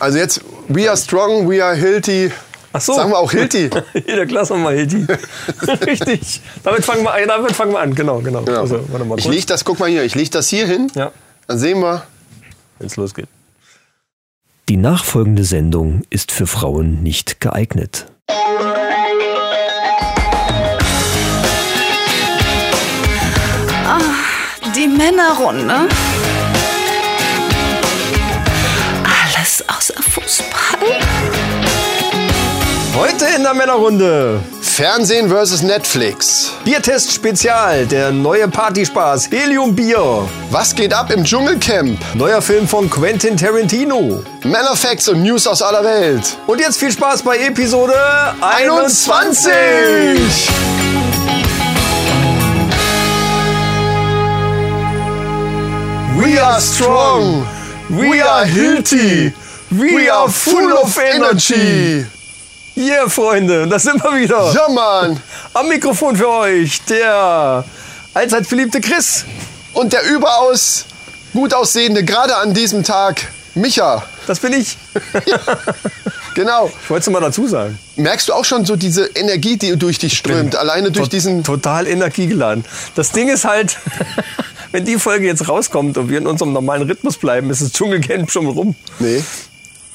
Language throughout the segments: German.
Also jetzt, we are strong, we are healthy. Ach so. Sagen wir auch Hilti. Jeder Klasse mal Hilti. Richtig. Damit fangen wir an. Damit fangen wir an. Genau, genau. Genau. Also, warte mal ich kurz. leg das, guck mal hier, ich leg das hier hin. Ja, Dann sehen wir. wenn es losgeht. Die nachfolgende Sendung ist für Frauen nicht geeignet. Die Männerrunde. Heute in der Männerrunde. Fernsehen versus Netflix. Biertest Spezial. Der neue Partyspaß. Helium Bier. Was geht ab im Dschungelcamp? Neuer Film von Quentin Tarantino. Männer Facts und News aus aller Welt. Und jetzt viel Spaß bei Episode 21. 21! We are strong. We are healthy. We are full of energy. Yeah, Freunde, das sind wir wieder. Ja, Mann. Am Mikrofon für euch der allzeit beliebte Chris. Und der überaus gut aussehende, gerade an diesem Tag, Micha. Das bin ich. Genau. Ich wollte es mal dazu sagen. Merkst du auch schon so diese Energie, die durch dich strömt, alleine durch diesen. Total energiegeladen. Das Ding ist halt, wenn die Folge jetzt rauskommt und wir in unserem normalen Rhythmus bleiben, ist das Dschungelcamp schon rum. Nee.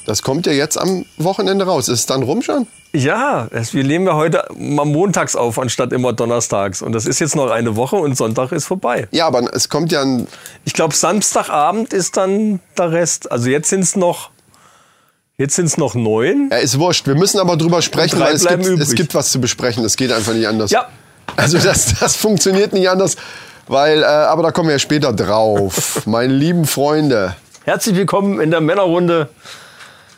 Das kommt ja jetzt am Wochenende raus. Ist es dann rum schon? Ja, es, wir nehmen ja heute mal montags auf, anstatt immer donnerstags. Und das ist jetzt noch eine Woche und Sonntag ist vorbei. Ja, aber es kommt ja ein. Ich glaube, Samstagabend ist dann der Rest. Also jetzt sind es noch, jetzt sind's noch neun. Ja, ist wurscht. Wir müssen aber drüber sprechen, weil es gibt, es gibt was zu besprechen. Es geht einfach nicht anders. Ja. Also das, das funktioniert nicht anders. Weil, äh, aber da kommen wir ja später drauf. Meine lieben Freunde. Herzlich willkommen in der Männerrunde.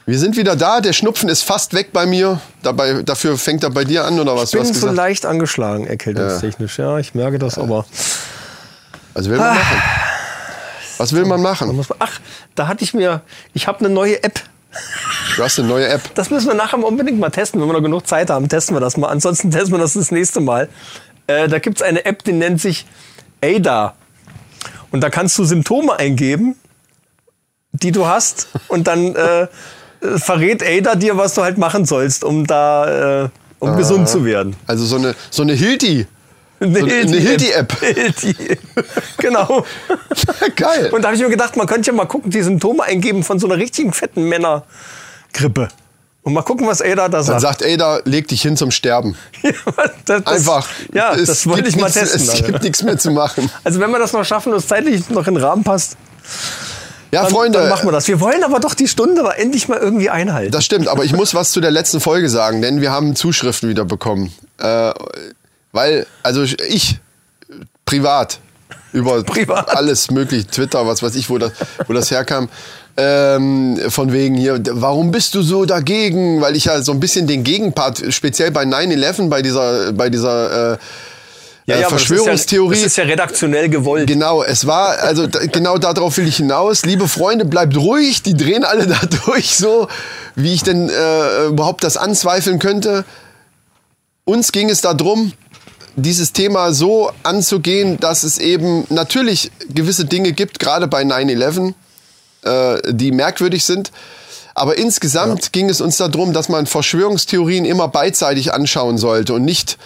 Wir sind wieder da. Der Schnupfen ist fast weg bei mir. Dabei, dafür fängt er bei dir an, oder was? Ich Du bin hast so gesagt. leicht angeschlagen, erkältungstechnisch. Ja, ich merke das aber. Was will man machen? Was will man machen? Ach, da hatte ich mir, ich habe eine neue App. Du hast eine neue App. Das müssen wir nachher unbedingt mal testen. Wenn wir noch genug Zeit haben, testen wir das mal. Ansonsten testen wir das das nächste Mal. Äh, da gibt es eine App, die nennt sich ADA. Und da kannst du Symptome eingeben, die du hast. Und dann äh, verrät ADA dir, was du halt machen sollst, um da äh, um gesund zu werden. Also so eine, so eine Hilti. Eine So eine Hilti-App. Hilti. genau. Geil. Und da habe ich mir gedacht, man könnte ja mal gucken, die Symptome eingeben von so einer richtigen fetten Männergrippe. Und mal gucken, was Ada da Dann sagt. sagt Ada, leg dich hin zum Sterben. das, das, Einfach. Ja, Es das wollte ich mal nichts- testen. Es gibt nichts mehr zu machen. Also wenn wir das noch schaffen und es zeitlich noch in den Rahmen passt, Ja, dann, Freunde. dann machen wir das. Wir wollen aber doch die Stunde aber endlich mal irgendwie einhalten. Das stimmt, aber ich muss was zu der letzten Folge sagen, denn wir haben Zuschriften wieder bekommen. Äh, weil, also ich, privat, über Privat. alles mögliche, Twitter, was weiß ich, wo das, wo das herkam, ähm, von wegen hier, warum bist du so dagegen? Weil ich ja so ein bisschen den Gegenpart, speziell bei 9-11, bei dieser, bei dieser äh, äh, aber das ist Verschwörungstheorie. Ja, das ist ja redaktionell gewollt. Genau, es war, also da, genau darauf will ich hinaus. Liebe Freunde, bleibt ruhig, die drehen alle da durch, so wie ich denn äh, überhaupt das anzweifeln könnte. Uns ging es darum, dieses Thema so anzugehen, dass es eben natürlich gewisse Dinge gibt, gerade bei 9-11, äh, die merkwürdig sind. Aber insgesamt ging es uns darum, dass man Verschwörungstheorien immer beidseitig anschauen sollte und nicht,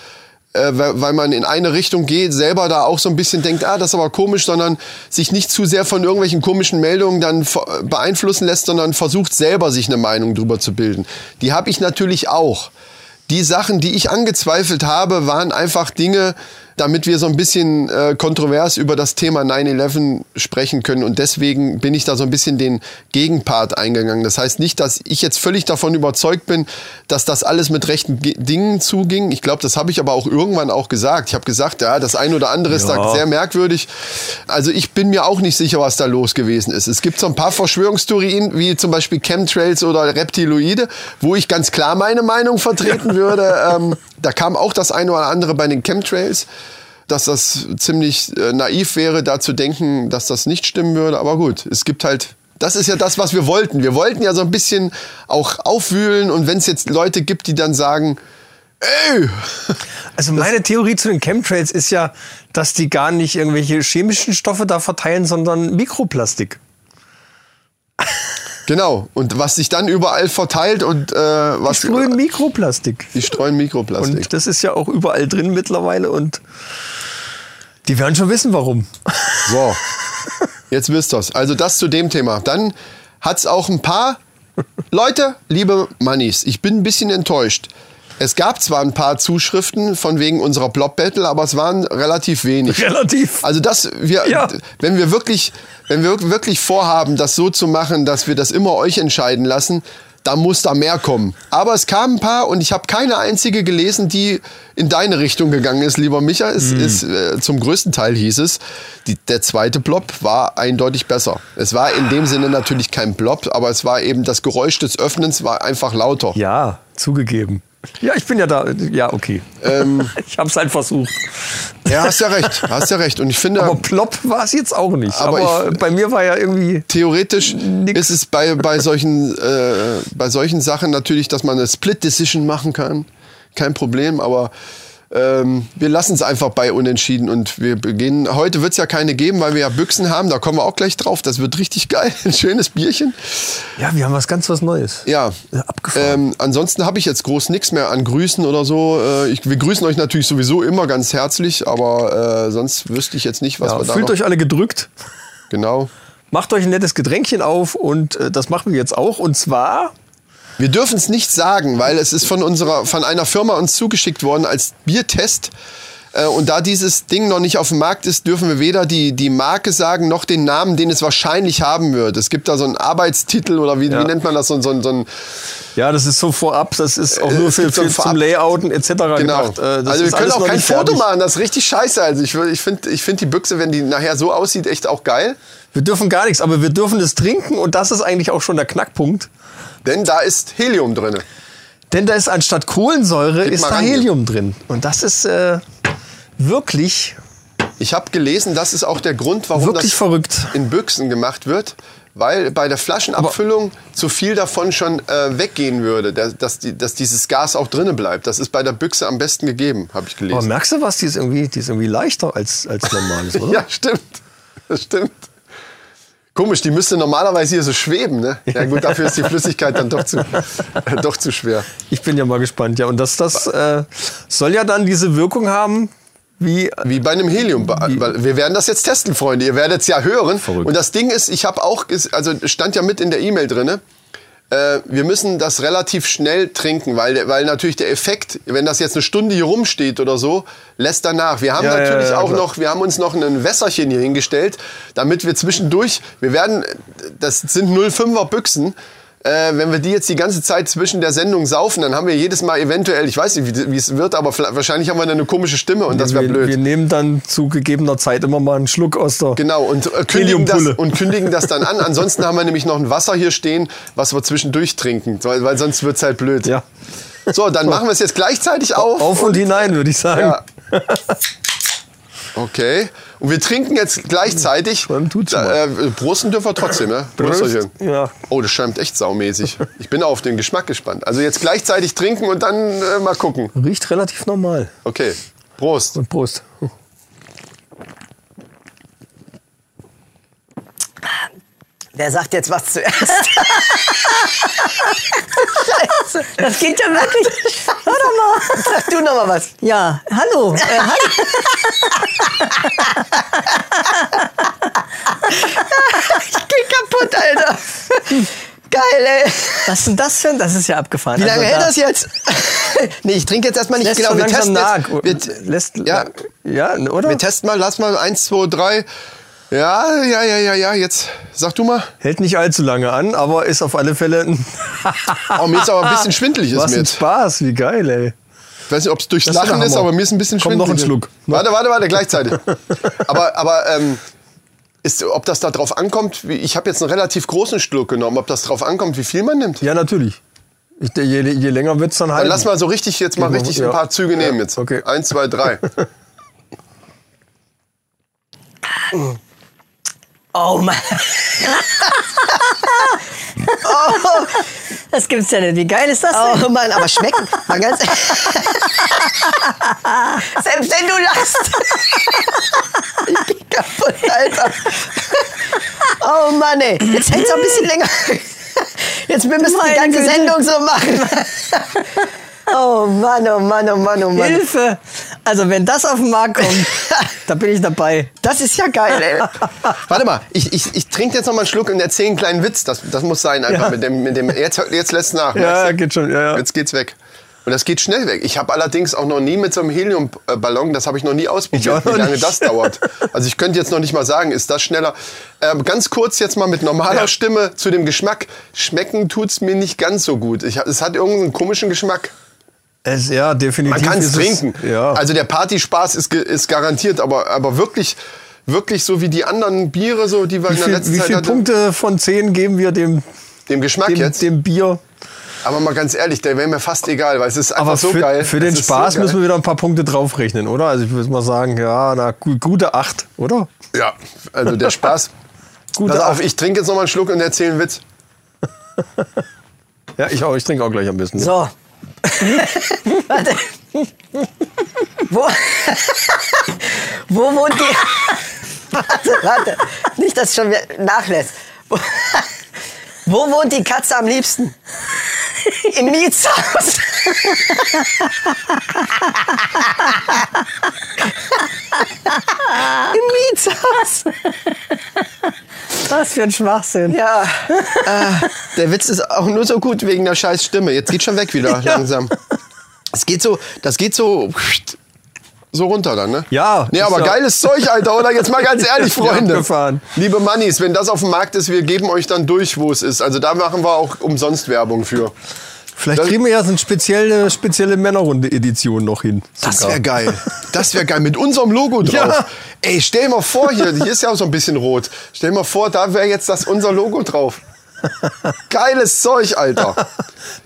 äh, weil man in eine Richtung geht, selber da auch so ein bisschen denkt, ah, das ist aber komisch, sondern sich nicht zu sehr von irgendwelchen komischen Meldungen dann beeinflussen lässt, sondern versucht selber sich eine Meinung drüber zu bilden. Die habe ich natürlich auch. Die Sachen, die ich angezweifelt habe, waren einfach Dinge, damit wir so ein bisschen äh, kontrovers über das Thema 9-11 sprechen können. Und deswegen bin ich da so ein bisschen den Gegenpart eingegangen. Das heißt nicht, dass ich jetzt völlig davon überzeugt bin, dass das alles mit rechten Ge Dingen zuging. Ich glaube, das habe ich aber auch irgendwann auch gesagt. Ich habe gesagt, ja, das eine oder andere ist da Ja. sehr merkwürdig. Also ich bin mir auch nicht sicher, was da los gewesen ist. Es gibt so ein paar Verschwörungstheorien, wie zum Beispiel Chemtrails oder Reptiloide, wo ich ganz klar meine Meinung vertreten würde. Ähm, da kam auch das eine oder andere bei den Chemtrails, dass das ziemlich äh, naiv wäre, da zu denken, dass das nicht stimmen würde. Aber gut, es gibt halt das ist ja das, was wir wollten. Wir wollten ja so ein bisschen auch aufwühlen und wenn es jetzt Leute gibt, die dann sagen, ey, Also meine Theorie zu den Chemtrails ist ja, dass die gar nicht irgendwelche chemischen Stoffe da verteilen, sondern Mikroplastik. Genau. Und was sich dann überall verteilt und äh, was Sprühen Mikroplastik. die streuen Mikroplastik. Und das ist ja auch überall drin mittlerweile und die werden schon wissen, warum. So, jetzt wisst ihr's. Also das zu dem Thema. Dann hat's auch ein paar Leute, liebe Mannis, ich bin ein bisschen enttäuscht. Es gab zwar ein paar Zuschriften von wegen unserer Blob Battle, aber es waren relativ wenig. Relativ. Also das, wir, Ja. wenn wir wirklich, wenn wir wirklich vorhaben, das so zu machen, dass wir das immer euch entscheiden lassen, dann muss da mehr kommen. Aber es kamen ein paar und ich habe keine einzige gelesen, die in deine Richtung gegangen ist, lieber Micha. Es ist äh, zum größten Teil hieß es, die, der zweite Blob war eindeutig besser. Es war in dem Sinne natürlich kein Blob, aber es war eben das Geräusch des Öffnens war einfach lauter. Ja, zugegeben. Ja, ich bin ja da. Ja, okay. Ähm. ich habe es halt versucht. Ja, hast ja recht, hast ja recht. Und ich finde, Aber plopp war es jetzt auch nicht. Aber Aber, ich- bei mir war ja irgendwie. theoretisch Nix. ist es bei, bei, solchen, äh, bei solchen Sachen natürlich, dass man eine Split Decision machen kann. Kein Problem, aber ähm, wir lassen es einfach bei Unentschieden und wir beginnen. Heute wird es ja keine geben, weil wir ja Büchsen haben. Da kommen wir auch gleich drauf. Das wird richtig geil. Ein schönes Bierchen. Ja, wir haben was ganz was Neues. Ja. Ja, abgefahren. Ähm, ansonsten habe ich jetzt groß nichts mehr an Grüßen oder so. Äh, ich, wir grüßen euch natürlich sowieso immer ganz herzlich, aber äh, sonst wüsste ich jetzt nicht, was Ja, wir da fühlt euch alle gedrückt. Genau. Macht euch ein nettes Getränkchen auf und äh, das machen wir jetzt auch. Und zwar Wir dürfen es nicht sagen, weil es ist von unserer, von einer Firma uns zugeschickt worden als Biertest. Äh, Und da dieses Ding noch nicht auf dem Markt ist, dürfen wir weder die, die Marke sagen, noch den Namen, den es wahrscheinlich haben wird. Es gibt da so einen Arbeitstitel oder wie, Ja. wie nennt man das? So, ein- so, so ein, Ja, das ist so vorab, das ist auch Äh, nur für, für zum Layouten etc. genau. gemacht. Äh, das also wir können auch kein Foto machen, das ist richtig scheiße. Also ich, ich finde ich find die Büchse, wenn die nachher so aussieht, echt auch geil. Wir dürfen gar nichts, aber wir dürfen es trinken und das ist eigentlich auch schon der Knackpunkt. Denn da ist Helium drin. Denn da ist anstatt Kohlensäure Gib ist da. Helium drin. Und das ist äh, wirklich, Ich habe gelesen, das ist auch der Grund, warum wirklich das verrückt. in Büchsen gemacht wird, weil bei der Flaschenabfüllung zu viel davon schon äh, weggehen würde, dass, die, dass dieses Gas auch drinnen bleibt. Das ist bei der Büchse am besten gegeben, habe ich Aber gelesen. merkst du was? Die ist irgendwie, die ist irgendwie leichter als, als normales, oder? Ja, stimmt. Das stimmt. Komisch, die müsste normalerweise hier so schweben, ne? Ja gut, dafür ist die Flüssigkeit dann doch zu, äh, doch zu schwer. Ich bin ja mal gespannt, ja. Und das, das äh, soll ja dann diese Wirkung haben, wie Wie bei einem Helium. Wir werden das jetzt testen, Freunde. Ihr werdet es ja hören. Verrückt. Und das Ding ist, ich habe auch, also stand ja mit in der E-Mail drinne. Äh, wir müssen das relativ schnell trinken, weil, weil natürlich der Effekt, wenn das jetzt eine Stunde hier rumsteht oder so, lässt danach. Wir haben Ja, ja, natürlich ja, auch klar. noch, wir haben uns noch ein Wässerchen hier hingestellt, damit wir zwischendurch, wir werden, das sind 05er Büchsen, äh, wenn wir die jetzt die ganze Zeit zwischen der Sendung saufen, dann haben wir jedes Mal eventuell, ich weiß nicht, wie, es wird, aber wahrscheinlich haben wir dann eine komische Stimme und das wäre wir, blöd. wir nehmen dann zu gegebener Zeit immer mal einen Schluck aus der. Genau, und, äh, kündigen das, und kündigen das dann an. Ansonsten haben wir nämlich noch ein Wasser hier stehen, was wir zwischendurch trinken, weil, weil sonst wird's halt blöd. Ja. So, dann machen wir es jetzt gleichzeitig auf. Auf und hinein, würde ich sagen. Ja. Okay. Und wir trinken jetzt gleichzeitig. Dann tut's äh, Prosten dürfen wir trotzdem, ne? Prösterchen. Ja. Oh, das schäumt echt saumäßig. Ich bin auf den Geschmack gespannt. Also jetzt gleichzeitig trinken und dann äh, mal gucken. Riecht relativ normal. Okay. Prost. Und Prost. Wer sagt jetzt was zuerst? Scheiße, das geht ja wirklich. Hör doch mal. Sag du noch mal was. Ja, hallo. Äh, hallo. Ich geh kaputt, Alter. Geil, ey. Was ist denn das für ein? Das ist ja abgefahren. Wie lange Also hält da- das jetzt? nee, ich trinke jetzt erstmal nicht. Lässt genau, wir testen jetzt. Wir, Lässt, ja, ja, oder? wir testen mal. Lass mal eins, zwei, drei. Ja, ja, ja, ja, ja. Jetzt sag du mal. Hält nicht allzu lange an, aber ist auf alle Fälle ein, Oh, mir ist aber ein bisschen schwindelig. Ist was mir ein. Spaß. Wie geil, ey. Ich weiß nicht, ob es durchs Das ist Lachen ist, aber mir ist ein bisschen Komm, schwindelig. noch ein Schluck. Warte, warte, warte, gleichzeitig. aber aber ähm, ist, ob das da drauf ankommt, ich habe jetzt einen relativ großen Schluck genommen, ob das drauf ankommt, wie viel man nimmt. Ja, natürlich. Ich, je, je länger wird es dann halt. Dann lass mal so richtig jetzt mal richtig ja. ein paar Züge nehmen jetzt. okay. Eins, zwei, drei. Oh Mann. Das gibt's ja nicht. Wie geil ist das denn? Oh Mann, aber schmecken. Mal ganz Selbst wenn du lachst. ich geh kaputt, Alter. Oh Mann, ey. Jetzt hält's noch ein bisschen länger. Jetzt wir müssen die Meine ganze Güte. Sendung so machen. Oh Mann, oh Mann, oh Mann, oh Mann. Hilfe! Also wenn das auf den Markt kommt, da bin ich dabei. Das ist ja geil, ey. Warte mal, ich, ich, ich trinke jetzt noch mal einen Schluck und erzähle einen kleinen Witz. Das, das muss sein, einfach Ja. mit dem, mit dem. Jetzt, jetzt lässt nach. Ja, du? geht schon, ja, ja. Jetzt geht's weg. Und das geht schnell weg. Ich habe allerdings auch noch nie mit so einem Heliumballon, das habe ich noch nie ausprobiert, wie lange nicht. das dauert. Also ich könnte jetzt noch nicht mal sagen, ist das schneller. Ähm, ganz kurz jetzt mal mit normaler Ja. Stimme zu dem Geschmack. Schmecken tut's mir nicht ganz so gut. Ich, es hat irgendeinen komischen Geschmack. Es, ja, definitiv. Man kann es trinken. Ja. Also der Partyspaß ist, ist garantiert, aber, aber wirklich, wirklich so wie die anderen Biere, so, die wir wie in der viel, letzten wie viele. Punkte von 10 geben wir dem, Dem Geschmack dem, jetzt. dem Bier? Aber mal ganz ehrlich, der wäre mir fast egal, weil es ist einfach Aber so für, geil. für Es den so Spaß geil. müssen wir wieder ein paar Punkte draufrechnen, oder? Also ich würde mal sagen, ja, na, gu- gute 8, oder? Ja, also der Spaß. Gute Pass auf, Acht. ich trinke jetzt noch mal einen Schluck und erzähle einen Witz. Ja, ich auch. Ich trinke auch gleich am besten. So. Warte. Wo, wo wohnt die... Warte, warte. Nicht, dass es schon nachlässt. Wo, wo wohnt die Katze am liebsten? Im Mietshaus. Im Mietshaus. Was für ein Schwachsinn. Ja, äh, der Witz ist auch nur so gut wegen der scheiß Stimme. Jetzt geht schon weg wieder langsam. Es geht so, das geht so so runter dann, ne? Ja, Nee, aber ja- geiles Zeug, Alter, oder? Jetzt mal ganz ehrlich, Ja, Freunde. Liebe Mannis, wenn das auf dem Markt ist, wir geben euch dann durch, wo es ist. Also da machen wir auch umsonst Werbung für. Vielleicht Das- kriegen wir ja so eine spezielle, spezielle Männerrunde-Edition noch hin. Das wäre geil. Das wäre geil. Mit unserem Logo drauf. Ja. Ey, stell mal vor, hier, hier ist ja auch so ein bisschen rot. Stell mal vor, da wäre jetzt das unser Logo drauf. Geiles Zeug, Alter.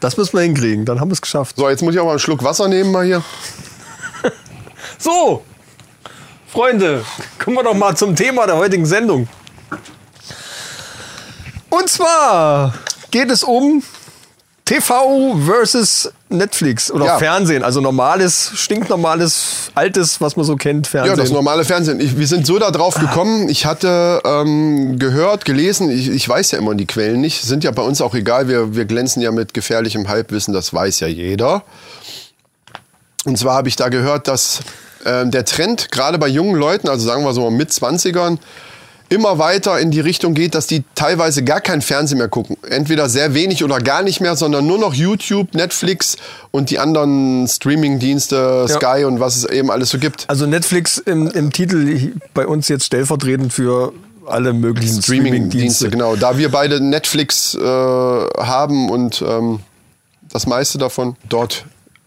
Das müssen wir hinkriegen, dann haben wir es geschafft. So, jetzt muss ich auch mal einen Schluck Wasser nehmen mal hier. So, Freunde, kommen wir doch mal zum Thema der heutigen Sendung. Und zwar geht es um TV versus Netflix oder Ja. Fernsehen, also normales, stinknormales, altes, was man so kennt, Fernsehen. Ja, das normale Fernsehen. Ich, wir sind so da drauf gekommen. Ich hatte ähm, gehört, gelesen, ich, ich weiß ja immer die Quellen nicht. Sind ja bei uns auch egal. Wir, wir glänzen ja mit gefährlichem Halbwissen, das weiß ja jeder. Und zwar habe ich da gehört, dass ähm, der Trend gerade bei jungen Leuten, also sagen wir so mit 20ern, immer weiter in die Richtung geht, dass die teilweise gar kein Fernsehen mehr gucken. Entweder sehr wenig oder gar nicht mehr, sondern nur noch YouTube, Netflix und die anderen Streaming-Dienste, Ja. Sky und was es eben alles so gibt. Also Netflix im, im Titel bei uns jetzt stellvertretend für alle möglichen Streaming-Dienste, Streaming-Dienste. genau. Da wir beide Netflix äh, haben und ähm, das meiste davon dort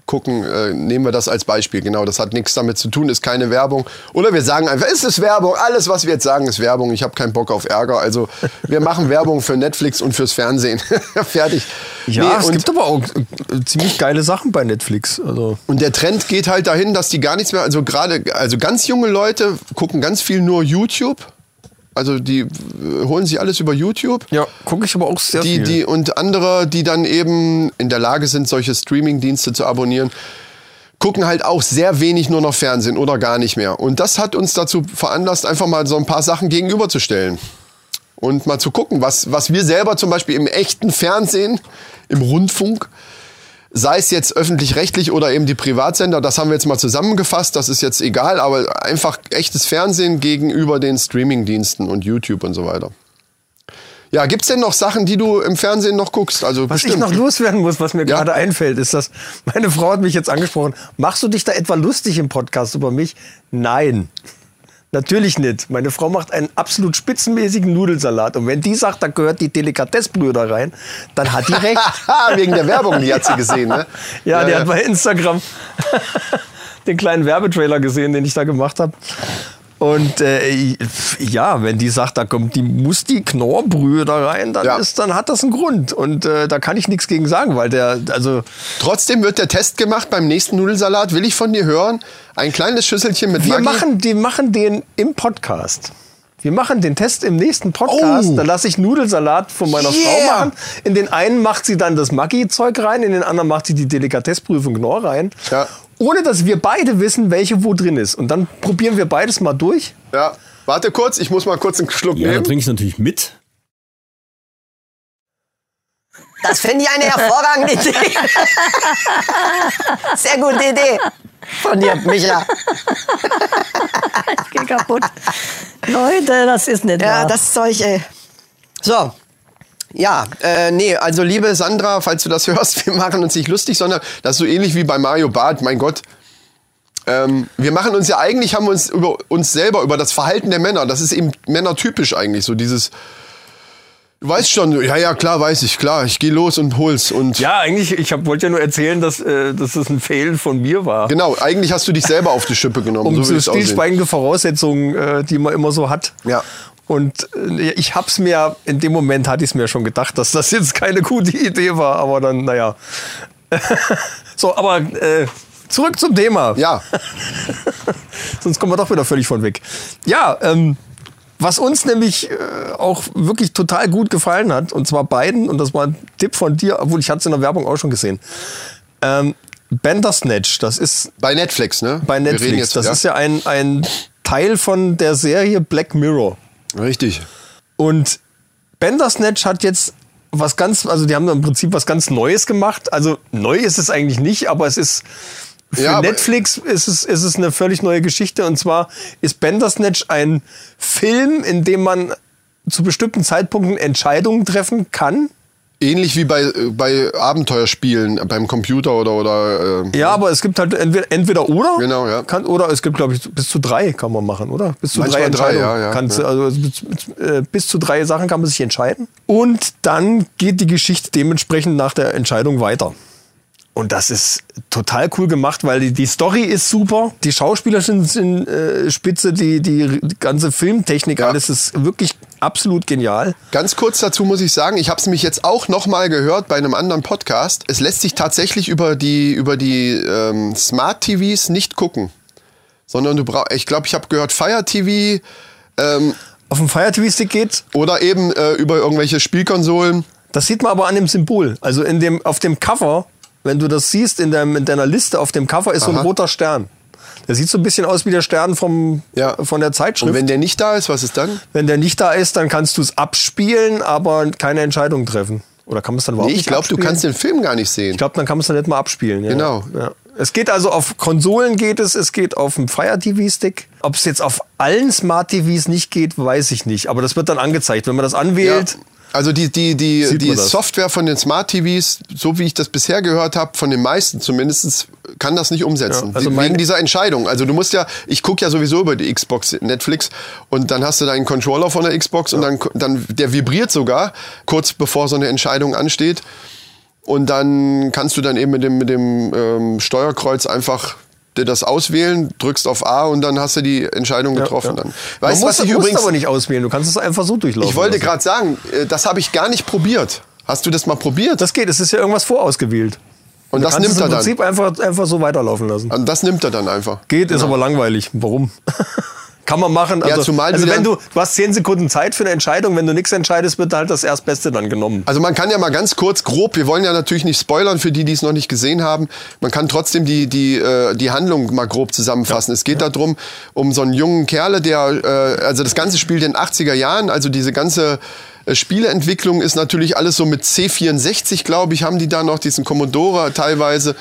gucken, äh, nehmen wir das als Beispiel. Genau, das hat nichts damit zu tun, ist keine Werbung. Oder wir sagen einfach, es ist Werbung. Alles, was wir jetzt sagen, ist Werbung. Ich habe keinen Bock auf Ärger. Also wir machen Werbung für Netflix und fürs Fernsehen. Fertig. Ja, Nee, es gibt aber auch äh, ziemlich geile Sachen bei Netflix. Also Und der Trend geht halt dahin, dass die gar nichts mehr, also gerade, also ganz junge Leute gucken ganz viel nur YouTube. Also die äh, holen sich alles über YouTube. ja, gucke ich aber auch sehr die, viel. die und andere, die dann eben in der Lage sind, solche Streaming-Dienste zu abonnieren, gucken halt auch sehr wenig nur noch Fernsehen oder gar nicht mehr. Und das hat uns dazu veranlasst, einfach mal so ein paar Sachen gegenüberzustellen. Und mal zu gucken, was, was wir selber zum Beispiel im echten Fernsehen, im Rundfunk, sei es jetzt öffentlich-rechtlich oder eben die Privatsender, das haben wir jetzt mal zusammengefasst, das ist jetzt egal, aber einfach echtes Fernsehen gegenüber den Streaming-Diensten und YouTube und so weiter. Ja, gibt's denn noch Sachen, die du im Fernsehen noch guckst? Also Was bestimmt. ich noch loswerden muss, was mir Ja. gerade einfällt, ist, dass meine Frau hat mich jetzt angesprochen. Machst du dich da etwa lustig im Podcast über mich? Nein. Natürlich nicht. Meine Frau macht einen absolut spitzenmäßigen Nudelsalat. Und wenn die sagt, da gehört die Delikatessbrüder rein, dann hat die recht. Wegen der Werbung, die hat sie gesehen, ne? Ja, die ja. hat bei Instagram den kleinen Werbetrailer gesehen, den ich da gemacht habe. Und äh, ja, wenn die sagt, da kommt die muss die Knorrbrühe da rein, dann Ja. ist, dann hat das einen Grund. Und äh, da kann ich nichts gegen sagen, weil der, also Trotzdem wird der Test gemacht beim nächsten Nudelsalat. Will ich von dir hören? Ein kleines Schüsselchen mit wir Maggi. machen, die machen den im Podcast. Wir machen den Test im nächsten Podcast. Oh. Da lasse ich Nudelsalat von meiner Frau Yeah. machen. In den einen macht sie dann das Maggi-Zeug rein, in den anderen macht sie die Delikatessbrühe von Knorr rein. Ja. Ohne dass wir beide wissen, welche wo drin ist. Und dann probieren wir beides mal durch. Ja. Warte kurz, ich muss mal kurz einen Schluck Ja, da nehmen. trinke ich natürlich mit. Das finde ich eine hervorragende Idee. Sehr gute Idee von dir, Micha. Ich geh kaputt. Leute, das ist nicht Ja, wahr. das Zeug, ey. So. Ja, äh, nee, also liebe Sandra, falls du das hörst, wir machen uns nicht lustig, sondern das ist so ähnlich wie bei Mario Barth, mein Gott. Ähm, wir machen uns ja eigentlich, haben wir uns über uns selber, über das Verhalten der Männer, das ist eben männertypisch eigentlich, so dieses, du weißt schon, ja, ja, klar, weiß ich, klar, ich gehe los und hol's und Ja, eigentlich, ich hab- wollte ja nur erzählen, dass, äh, dass das ein Fail von mir war. genau, eigentlich hast du dich selber auf die Schippe genommen, um so stillschweigende Voraussetzungen, äh, die man immer so hat. Ja. Und äh, ich hab's mir, in dem Moment hatte ich es mir schon gedacht, dass das jetzt keine gute Idee war, aber dann, naja. so, aber äh, zurück zum Thema. Ja, Sonst kommen wir doch wieder völlig von weg. Ja, ähm, was uns nämlich äh, auch wirklich total gut gefallen hat, und zwar beiden, und das war ein Tipp von dir, obwohl ich hatte es in der Werbung auch schon gesehen. Ähm, Bandersnatch, das ist bei Netflix, ne? bei Netflix. jetzt, das ist ja ein, ein Teil von der Serie Black Mirror. Richtig. Und Bandersnatch hat jetzt was ganz, also die haben da im Prinzip was ganz Neues gemacht. Also neu ist es eigentlich nicht, aber es ist für Ja, Netflix ist es, ist es eine völlig neue Geschichte. Und zwar ist Bandersnatch ein Film, in dem man zu bestimmten Zeitpunkten Entscheidungen treffen kann. Ähnlich wie bei, äh, bei Abenteuerspielen beim Computer oder, oder äh, Ja, aber es gibt halt entweder, entweder oder. Genau, ja. Kann, oder es gibt, glaube ich, bis zu drei kann man machen, oder? Bis zu Manchmal drei drei, Entscheidungen. ja, ja, Kannst, ja. Also bis, bis, äh, bis zu drei Sachen kann man sich entscheiden. Und dann geht die Geschichte dementsprechend nach der Entscheidung weiter. Und das ist total cool gemacht, weil die, die Story ist super, die Schauspieler sind, sind äh, spitze, die, die, ganze Filmtechnik, Ja. alles ist wirklich absolut genial. Ganz kurz dazu muss ich sagen, ich habe es mich jetzt auch noch mal gehört bei einem anderen Podcast. Es lässt sich tatsächlich über die über die ähm, Smart TVs nicht gucken, sondern du brauchst. Ich glaube, ich habe gehört Fire TV ähm, Auf dem Fire TV Stick geht oder eben äh, über irgendwelche Spielkonsolen. Das sieht man aber an dem Symbol. Also in dem, auf dem Cover, wenn du das siehst in, deinem, in deiner Liste, auf dem Cover ist so ein Aha. roter Stern. Der sieht so ein bisschen aus wie der Stern vom, Ja. von der Zeitschrift. Und wenn der nicht da ist, was ist dann? Wenn der nicht da ist, dann kannst du es abspielen, aber keine Entscheidung treffen. Oder kann man es dann überhaupt Nee, ich glaube, du kannst den Film gar nicht sehen. Ich glaube, dann kann man es dann nicht mal abspielen. Ja. Genau. Ja. Es geht also auf Konsolen geht es, es geht auf dem Fire TV Stick. Ob es jetzt auf allen Smart TVs nicht geht, weiß ich nicht. Aber das wird dann angezeigt, wenn man das Ja, anwählt. Also die, die, die, Sieht die. Software von den Smart TVs, so wie ich das bisher gehört habe, von den meisten zumindest, kann das nicht umsetzen. Ja, also Wegen dieser Entscheidung. Also du musst ja, ich gucke ja sowieso über die Xbox Netflix und dann hast du deinen Controller von der Xbox und dann, dann der vibriert sogar, kurz bevor so eine Entscheidung ansteht. Und dann kannst du dann eben mit dem, mit dem ähm, Steuerkreuz einfach das auswählen, drückst auf A und dann hast du die Entscheidung getroffen. Ja. Dann. Man Weißt du, muss, was ich übrigens aber nicht auswählen. Du kannst es einfach so durchlaufen. ich wollte gerade sagen, äh, das habe ich gar nicht probiert. Hast du das mal probiert? Das geht, es ist ja irgendwas vorausgewählt. Und Du das nimmt es er im dann. Prinzip einfach, einfach so weiterlaufen lassen. Und das nimmt er dann einfach. Geht, ist aber langweilig. Warum? Kann man machen. Also, zumal du also wenn du, du hast zehn Sekunden Zeit für eine Entscheidung, wenn du nichts entscheidest, wird halt das Erstbeste dann genommen. Also man kann ja mal ganz kurz grob, wir wollen ja natürlich nicht spoilern für die, die es noch nicht gesehen haben. Man kann trotzdem die, die, äh, die Handlung mal grob zusammenfassen. Es geht darum, um so einen jungen Kerle, der, äh, also das ganze spielt in den 80er Jahren, also diese ganze Spieleentwicklung ist natürlich alles so mit C64, glaube ich, haben die da noch diesen Commodore teilweise.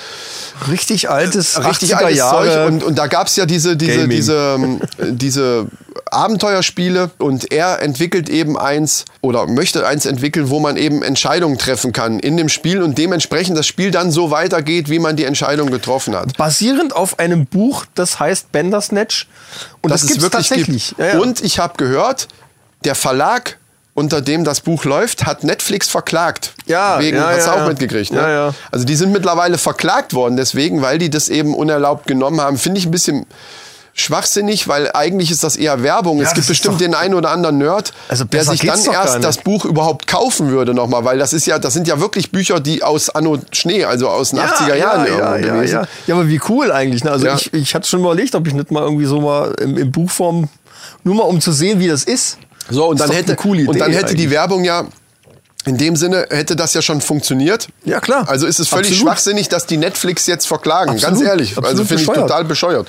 Richtig altes, richtig 80er altes Jahre. Zeug und, und da gab's ja diese diese Gaming. diese ähm, äh, diese Abenteuerspiele und er entwickelt eben eins oder möchte eins entwickeln, wo man eben Entscheidungen treffen kann in dem Spiel und dementsprechend das Spiel dann so weitergeht, wie man die Entscheidung getroffen hat. basierend auf einem Buch, das heißt Bandersnatch. Und das, es gibt's tatsächlich. gibt. Ja, ja. Und ich habe gehört, der Verlag unter dem das Buch läuft, hat Netflix verklagt. Ja, wegen, ja, hast du ja, auch ja. mitgekriegt, ne? Ja. Also die sind mittlerweile verklagt worden deswegen, weil die das eben unerlaubt genommen haben. Finde ich ein bisschen schwachsinnig, weil eigentlich ist das eher Werbung. es gibt bestimmt den einen oder anderen Nerd, Also der sich dann erst das Buch überhaupt kaufen würde nochmal, weil das ist ja, das sind ja wirklich Bücher, die aus Anno Schnee, also aus den 80er Jahren ja, ja, gewesen. ja. ja, aber wie cool eigentlich. Ne? Also ich, ich hatte schon überlegt, ob ich nicht mal irgendwie so mal im, im Buchform, nur mal um zu sehen, wie das ist. So, und dann hätte, und dann hätte die. Werbung ja, in dem Sinne hätte das ja schon funktioniert. Ja, klar. Also ist es völlig Absolut. schwachsinnig, dass die Netflix jetzt verklagen. Ganz Absolut. ehrlich. also Absolut finde ich total bescheuert.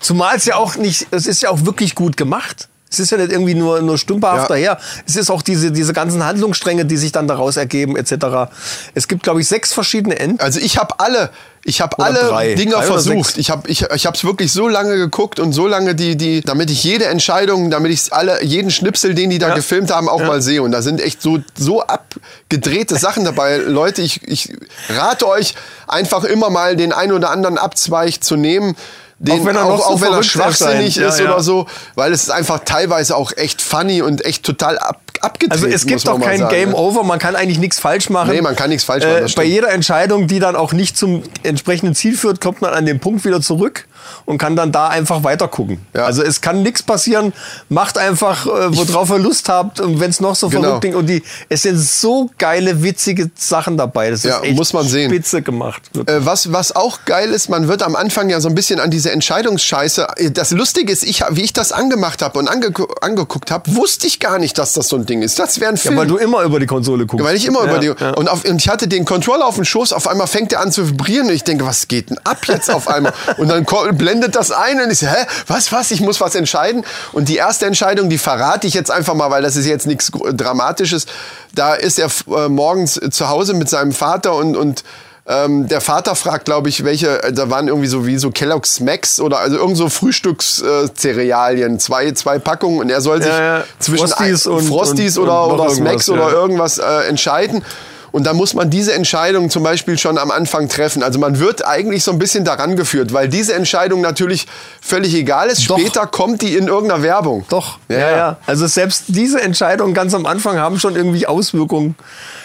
Zumal es ja auch nicht, es ist ja auch wirklich gut gemacht. Es ist ja nicht irgendwie nur, nur stümperhaft Ja. daher. Es ist auch diese, diese ganzen Handlungsstränge, die sich dann daraus ergeben, etc. Es gibt, glaube ich, sechs verschiedene Enden. Also ich habe alle, ich habe alle drei. Dinger Drei versucht. Ich habe ich, ich habe es wirklich so lange geguckt und so lange die die damit ich jede Entscheidung, damit ich alle jeden Schnipsel, den die da Ja. gefilmt haben, auch Ja. mal sehe und da sind echt so so abgedrehte Sachen dabei. Leute, ich ich rate euch einfach immer mal den ein oder anderen Abzweig zu nehmen. Den, Auch wenn er so auch wenn er schwachsinnig erscheint. ist Ja, ja. oder so, weil es ist einfach teilweise auch echt funny und echt total ab, abgedreht. Also es gibt auch mal kein sagen, Game ne? Over, man kann eigentlich nichts falsch machen. Nee, man kann nichts falsch machen, Äh, bei jeder Entscheidung, die dann auch nicht zum entsprechenden Ziel führt, kommt man an den Punkt wieder zurück und kann dann da einfach weiter gucken. Ja. Also es kann nichts passieren, macht einfach, äh, worauf ihr Lust habt und wenn es noch so Genau. verrückt klingt. Und die, es sind so geile, witzige Sachen dabei. Das ist Ja, echt muss man sehen. spitze gemacht. Äh, was, was auch geil ist, man wird am Anfang ja so ein bisschen an diese Entscheidungsscheiße. äh, Das Lustige ist, ich, wie ich das angemacht habe und ange angeguckt habe, wusste ich gar nicht, dass das so ein Ding ist. Das wäre ein Ja, Film. weil du immer über die Konsole guckst. weil ich immer ja, über die. Ja. Und, auf, und ich hatte den Controller auf dem Schoß, auf einmal fängt der an zu vibrieren und ich denke, was geht denn ab jetzt auf einmal? und dann blendet das ein und ich so, hä, was, was, ich muss was entscheiden. Und die erste Entscheidung, die verrate ich jetzt einfach mal, weil das ist jetzt nichts Dramatisches. Da ist er äh, morgens zu Hause mit seinem Vater und, und ähm, der Vater fragt, glaube ich, welche, äh, da waren irgendwie so wie so Kellogg's Max oder also irgend so Frühstückszerealien, zwei, zwei Packungen und er soll sich Ja, ja. zwischen Frosties ein- und- Frosties und- oder, und oder irgendwas, Smacks oder ja. irgendwas äh, entscheiden. Und da muss man diese Entscheidung zum Beispiel schon am Anfang treffen. Also man wird eigentlich so ein bisschen daran geführt, weil diese Entscheidung natürlich völlig egal ist. Doch. Später kommt die in irgendeiner Werbung. Doch, Ja, ja, ja. Also selbst diese Entscheidungen ganz am Anfang haben schon irgendwie Auswirkungen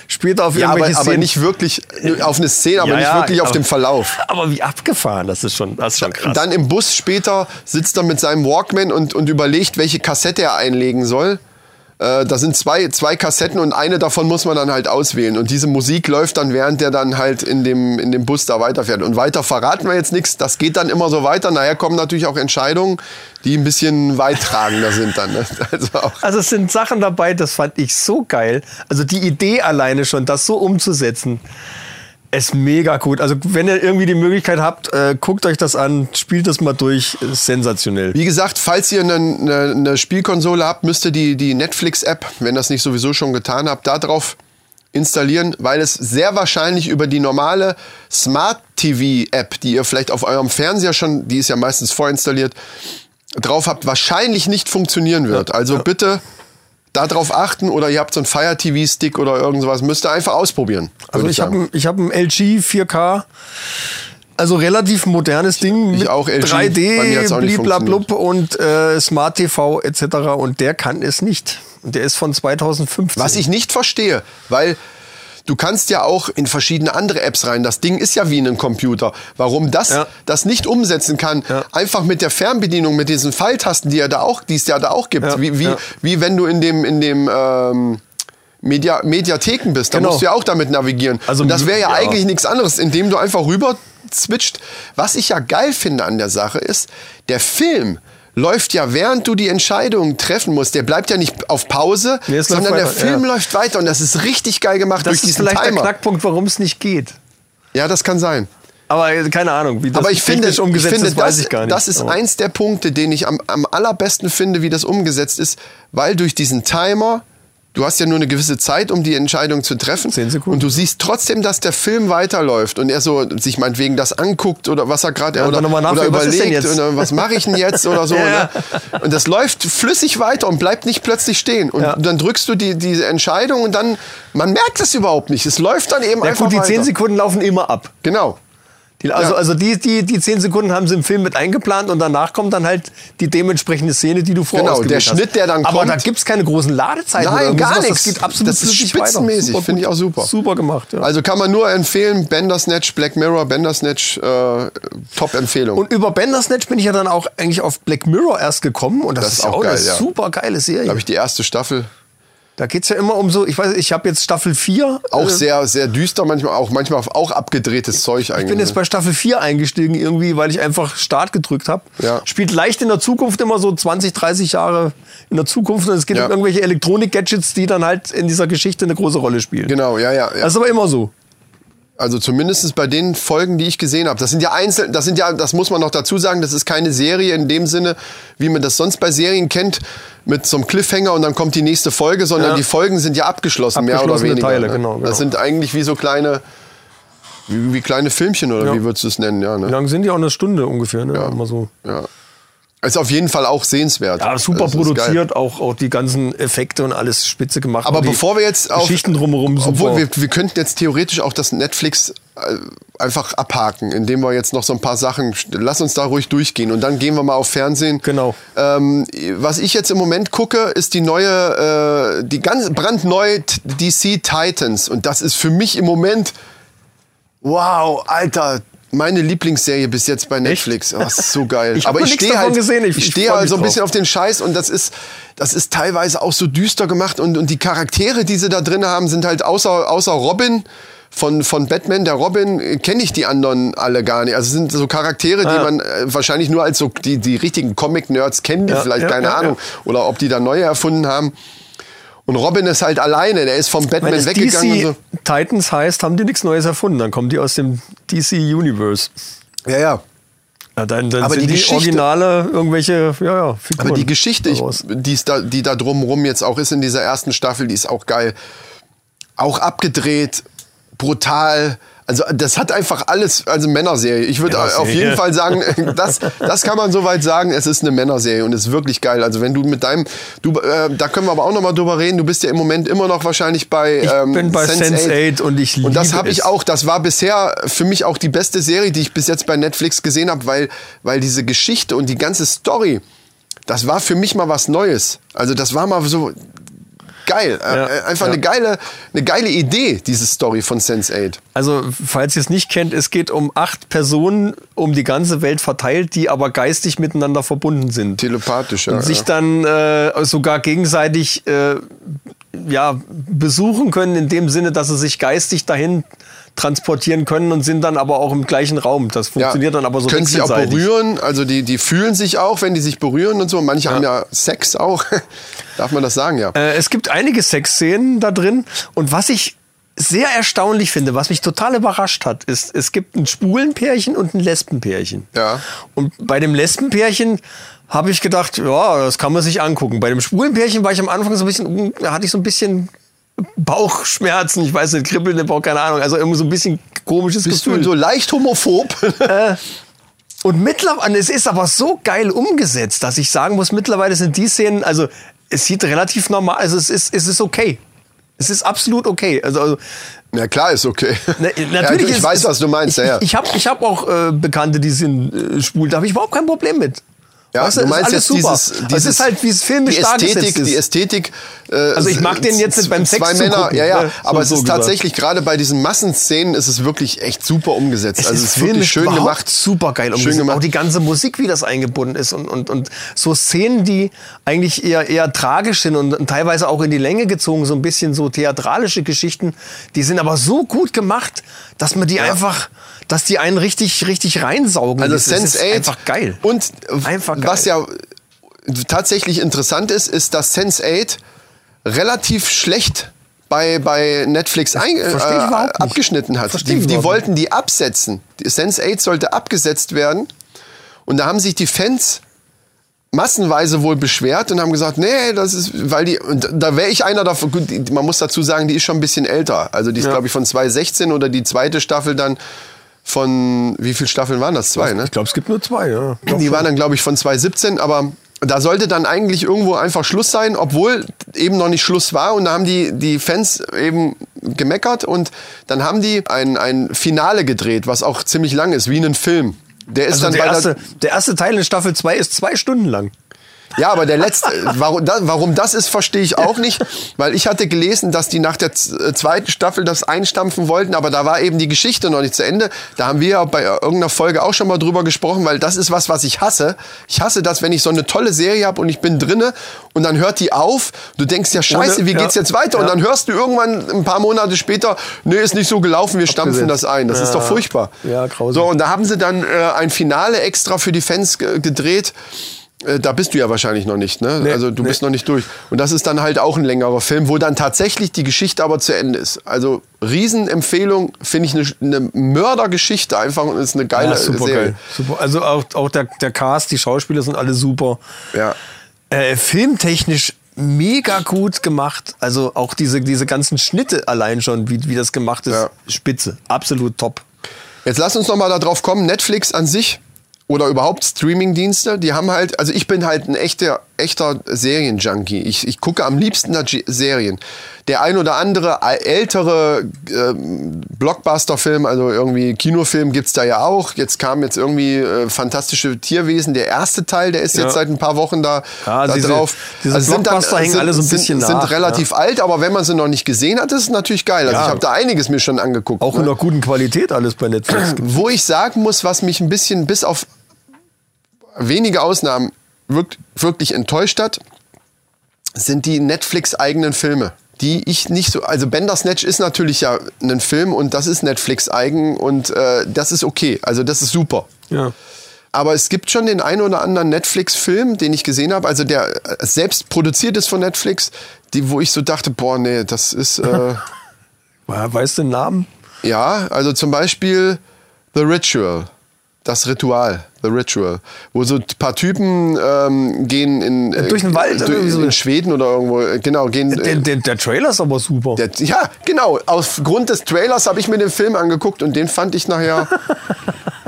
später auf Ja, aber, irgendwelche aber Szenen. nicht wirklich auf eine Szene, aber Ja, nicht ja, wirklich auf aber- den Verlauf. Aber wie abgefahren, das ist schon, das ist schon krass. Dann im Bus später sitzt er mit seinem Walkman und, und überlegt, welche Kassette er einlegen soll. Äh, da sind zwei, zwei Kassetten und eine davon muss man dann halt auswählen. Und diese Musik läuft dann, während der dann halt in dem, in dem Bus da weiterfährt. Und weiter verraten wir jetzt nichts. Das geht dann immer so weiter. Nachher kommen natürlich auch Entscheidungen, die ein bisschen weittragender sind dann. Ne? Also. Also es sind Sachen dabei, das fand ich so geil. Also die Idee alleine schon, das so umzusetzen, ist mega gut. Also wenn ihr irgendwie die Möglichkeit habt, äh, guckt euch das an, spielt das mal durch, ist sensationell. Wie gesagt, falls ihr eine, eine, eine Spielkonsole habt, müsst ihr die, die Netflix-App, wenn das nicht sowieso schon getan habt, da drauf installieren, weil es sehr wahrscheinlich über die normale Smart TV-App, die ihr vielleicht auf eurem Fernseher schon, die ist ja meistens vorinstalliert, drauf habt, wahrscheinlich nicht funktionieren wird. Also bitte darauf achten oder ihr habt so einen Fire TV-Stick oder irgend sowas, müsst ihr einfach ausprobieren. Also ich habe ich hab ein LG 4K, also relativ modernes Ding ich mit auch, LG. Bei mir hat's 3D, auch nicht bliblablub und äh, Smart TV etc. Und der kann es nicht. Und der ist von 2015. Was ich nicht verstehe, weil du kannst ja auch in verschiedene andere Apps rein. Das Ding ist ja wie ein Computer. Warum das Ja. das nicht umsetzen kann, Ja. einfach mit der Fernbedienung, mit diesen Pfeiltasten, die, ja da auch, die es ja da auch gibt. Ja, Wie, wie, wie wenn du in dem, in dem ähm, Media, Mediatheken bist. Da Genau. musst du ja auch damit navigieren. Also, Und das wäre ja, ja. eigentlich nichts anderes, indem du einfach rüber switcht. Was ich ja geil finde an der Sache ist, der Film läuft ja, während du die Entscheidung treffen musst. Der bleibt ja nicht auf Pause, Nee, sondern der Film ja. läuft weiter und das ist richtig geil gemacht das durch ist diesen vielleicht Timer. der Knackpunkt, warum es nicht geht. Ja, das kann sein. Aber äh, keine Ahnung, wie das Aber ich finde, ich umgesetzt finde ist, weiß das, ich gar nicht. das ist Aber- eins der Punkte, den ich am, am allerbesten finde, wie das umgesetzt ist, weil durch diesen Timer, du hast ja nur eine gewisse Zeit, um die Entscheidung zu treffen. Zehn Sekunden. Und du siehst trotzdem, dass der Film weiterläuft und er so sich meinetwegen das anguckt oder was er gerade Ja, und oder, dann nochmal oder überlegt oder was mache ich denn jetzt oder so. Ja, ne? Und das läuft flüssig weiter und bleibt nicht plötzlich stehen. Und Ja. dann drückst du die, diese Entscheidung und dann, man merkt es überhaupt nicht. Es läuft dann eben Ja einfach gut, die weiter. 10 Sekunden laufen immer ab. Genau. Die, also Ja. also die, die, die 10 Sekunden haben sie im Film mit eingeplant und danach kommt dann halt die dementsprechende Szene, die du vorher Genau, der hast. Schnitt, der dann Aber kommt- da gibt's keine großen Ladezeiten. Nein, gar nichts. Das geht absolut Das ist spitzenmäßig, finde ich auch super. Super gemacht, ja. Also kann man nur empfehlen, Bandersnatch, Black Mirror, Bandersnatch, äh, Top-Empfehlung. und über Bandersnatch bin ich ja dann auch eigentlich auf Black Mirror erst gekommen und das, Das ist auch auch geil, eine ja. super geile Serie. Da habe ich die erste Staffel. Da geht's ja immer um so, ich weiß, ich habe jetzt Staffel 4. Auch äh, sehr, sehr düster, manchmal auch, manchmal auch abgedrehtes Zeug eigentlich. Ich bin jetzt ne? bei Staffel 4 eingestiegen irgendwie, weil ich einfach Start gedrückt habe. Ja. Spielt leicht in der Zukunft immer so 20, 30 Jahre in der Zukunft und es geht Ja. um irgendwelche Elektronik-Gadgets, die dann halt in dieser Geschichte eine große Rolle spielen. Genau, ja, ja. ja. Das ist aber immer so. Also zumindest bei den Folgen, die ich gesehen habe. Das sind ja einzeln, das sind ja, das muss man noch dazu sagen, das ist keine Serie in dem Sinne, wie man das sonst bei Serien kennt, mit so einem Cliffhanger und dann kommt die nächste Folge, sondern Ja. die Folgen sind ja abgeschlossen, mehr oder weniger. Teile, ne? genau, genau. Das sind eigentlich wie so kleine, wie, wie kleine Filmchen oder Ja. wie würdest du es nennen, ja. Wie Ne? lang sind die auch eine Stunde ungefähr, ne? Immer so. ja. Ist auf jeden Fall auch sehenswert. Ja, super produziert, auch, auch die ganzen Effekte und alles spitze gemacht. Aber Auch bevor wir jetzt auf. Geschichten drumherum super. Obwohl, wir, wir könnten jetzt theoretisch auch das Netflix äh, einfach abhaken, indem wir jetzt noch so ein paar Sachen. Lass uns da ruhig durchgehen und dann gehen wir mal auf Fernsehen. Genau. Ähm, was ich jetzt im Moment gucke, ist die neue, äh, die ganz brandneue DC Titans. Und das ist für mich im Moment. Wow, Alter. Meine Lieblingsserie bis jetzt bei Netflix. Oh, ist so geil. Ich Aber ich nichts stehe davon halt, gesehen. Ich- ich stehe halt so ein bisschen auf den Scheiß und das ist, das ist teilweise auch so düster gemacht und, und die Charaktere, die sie da drin haben, sind halt außer, außer Robin von, von Batman, der Robin, äh, kenne ich die anderen alle gar nicht. Also es sind so Charaktere, die Ah. man äh, wahrscheinlich nur als so die, die richtigen Comic-Nerds kennen, die Ja, vielleicht ja, keine ja, Ahnung. Oder ob die da neue erfunden haben. Und Robin ist halt alleine, der ist vom Wenn Batman es weggegangen DC so. Titans heißt, haben die nichts Neues erfunden. Dann kommen die aus dem DC Universe. Ja, ja. Ja, dann, dann Aber sind die die, Geschichte- Originale irgendwelche ja, ja, Figuren. Aber die Geschichte, ich, daraus. die, ist da, die da drumherum jetzt auch ist in dieser ersten Staffel, die ist auch geil. Auch abgedreht, brutal. Also das hat einfach alles, also Männerserie. Ich würde auf jeden Fall sagen, das, das kann man soweit sagen, es ist eine Männerserie und es ist wirklich geil. Also wenn du mit deinem, du, äh, da können wir aber auch nochmal drüber reden, du bist ja im Moment immer noch wahrscheinlich bei Ich ähm, bin bei Sense8 und ich Und das liebe habe ich auch, das war bisher für mich auch die beste Serie, die ich bis jetzt bei Netflix gesehen habe, weil, weil diese Geschichte und die ganze Story, das war für mich mal was Neues. Also das war mal so geil. Ja, Äh, Einfach ja. eine geile, eine geile Idee, diese Story von Sense8. Also, falls ihr es nicht kennt, es geht um acht Personen um die ganze Welt verteilt, die aber geistig miteinander verbunden sind. Telepathisch, ja. und sich dann äh, sogar gegenseitig äh, ja, besuchen können, in dem Sinne, dass sie sich geistig dahin transportieren können und sind dann aber auch im gleichen Raum. Das funktioniert dann aber so Können sich auch berühren, also die, die fühlen sich auch, wenn die sich berühren und so. Manche haben ja Sex auch. Darf man das sagen, ja. Äh, es gibt einige Sexszenen da drin und was ich sehr erstaunlich finde, was mich total überrascht hat, ist, es gibt ein Schwulenpärchen und ein Lesbenpärchen. Ja. Und bei dem Lesbenpärchen habe ich gedacht, ja, das kann man sich angucken. Bei dem Schwulenpärchen war ich am Anfang so ein bisschen, da hatte ich so ein bisschen Bauchschmerzen, ich weiß nicht, kribbeln im Bauch, keine Ahnung, also irgendwie so ein bisschen komisches Bist Gefühl. du so leicht homophob? Und mittlerweile, es ist aber so geil umgesetzt, dass ich sagen muss, mittlerweile sind die Szenen, also es sieht relativ normal, also es ist, es ist okay. Es ist absolut okay. Also, also Na klar, ist okay. ne, ja, natürlich ich ist, weiß, was du meinst. Ich, ja, ja. ich, ich habe ich hab auch äh, Bekannte, die sind äh, schwul, da habe ich überhaupt kein Problem mit. Ja, Weißt du ist meinst jetzt super. dieses, dieses es ist halt, wie es filmisch die Ästhetik, ist. die Ästhetik. Äh, Also ich mag den jetzt nicht beim Sex Zwei Männer, zugucken, ja, ja. ne? Aber So- es so ist gesagt. tatsächlich gerade bei diesen Massenszenen ist es wirklich echt super umgesetzt. Es also ist es ist wirklich schön gemacht. super geil Schön umgesetzt. gemacht. Auch die ganze Musik, wie das eingebunden ist und, und, und so Szenen, die eigentlich eher, eher tragisch sind und, und teilweise auch in die Länge gezogen, so ein bisschen so theatralische Geschichten, die sind aber so gut gemacht, dass man die einfach, dass die einen richtig, richtig reinsaugen. Also Das ist Sense8 einfach geil. Und Einfach geil. was ja tatsächlich interessant ist, ist, dass Sense8 relativ schlecht bei, bei Netflix ein, äh, abgeschnitten hat. Die, die wollten die absetzen. Die Sense8 sollte abgesetzt werden. Und da haben sich die Fans massenweise wohl beschwert und haben gesagt, nee, das ist, weil die, und da wäre ich einer davon, gut, man muss dazu sagen, die ist schon ein bisschen älter. Also die ist, Ja. glaube ich, von 2016 oder die zweite Staffel dann von, wie viele Staffeln waren das? Zwei, ne? Ich glaube, es gibt nur zwei, ja. Die waren dann, glaube ich, von 2017, aber da sollte dann eigentlich irgendwo einfach Schluss sein, obwohl eben noch nicht Schluss war. Und da haben die, die Fans eben gemeckert und dann haben die ein, ein Finale gedreht, was auch ziemlich lang ist, wie ein Film. Der ist Also dann der, bei erste, der erste Teil in Staffel 2 ist zwei Stunden lang. Ja, aber der letzte, warum, da, warum das ist, verstehe ich auch nicht, weil ich hatte gelesen, dass die nach der äh, zweiten Staffel das einstampfen wollten, aber da war eben die Geschichte noch nicht zu Ende. Da haben wir ja bei irgendeiner Folge auch schon mal drüber gesprochen, weil das ist was, was ich hasse. Ich hasse das, wenn ich so eine tolle Serie habe und ich bin drinne und dann hört die auf. Du denkst ja, scheiße, wie geht's jetzt weiter? Und dann hörst du irgendwann ein paar Monate später, nee, ist nicht so gelaufen, wir stampfen das ein. Das ist doch furchtbar. Ja, grausam. So, und da haben sie dann äh, ein Finale extra für die Fans ge gedreht Äh, Da bist du ja wahrscheinlich noch nicht, ne? Nee, also du nee. bist noch nicht durch. Und das ist dann halt auch ein längerer Film, wo dann tatsächlich die Geschichte aber zu Ende ist. Also Riesenempfehlung, finde ich eine, eine Mördergeschichte einfach und ist eine geile Ja, super Serie. geil. Super. Also auch, auch der, der Cast, die Schauspieler sind alle super. Ja. Äh, filmtechnisch mega gut gemacht. Also auch diese, diese ganzen Schnitte allein schon, wie, wie das gemacht ist, Ja. spitze. Absolut top. Jetzt lass uns noch mal darauf kommen, Netflix an sich oder überhaupt Streamingdienste, die haben halt, also ich bin halt ein echter, echter Serienjunkie. Ich, ich gucke am liebsten Serien. Der ein oder andere ältere ähm, Blockbuster-Film, also irgendwie Kinofilm gibt's da ja auch. Jetzt kam jetzt irgendwie äh, Fantastische Tierwesen, der erste Teil, der ist Ja. jetzt seit ein paar Wochen da, Ja, da diese- drauf. diese Blockbuster hängen alle so ein bisschen sind, nach, sind relativ alt, aber wenn man sie noch nicht gesehen hat, ist es natürlich geil. Also Ja. ich habe da einiges mir schon angeguckt. Auch ne? in einer guten Qualität alles bei Netflix. Wo ich sagen muss, was mich ein bisschen bis auf wenige Ausnahmen wirk- wirklich enttäuscht hat, sind die Netflix-eigenen Filme. Die ich nicht so, also Bandersnatch ist natürlich ja ein Film und das ist Netflix-eigen und äh, das ist okay. Also das ist super. ja. Aber es gibt schon den einen oder anderen Netflix-Film, den ich gesehen habe, also der äh, selbst produziert ist von Netflix, die, wo ich so dachte, boah, nee, das ist. Äh, Weißt du den Namen? Ja, also zum Beispiel The Ritual. Das Ritual, The Ritual. Wo so ein paar Typen ähm, gehen in. äh, Durch den Wald, durch- so. In Schweden oder irgendwo. äh, Genau, gehen. Der, äh, der, der Trailer ist aber super. der, ja, genau. Aufgrund des Trailers habe ich mir den Film angeguckt und den fand ich nachher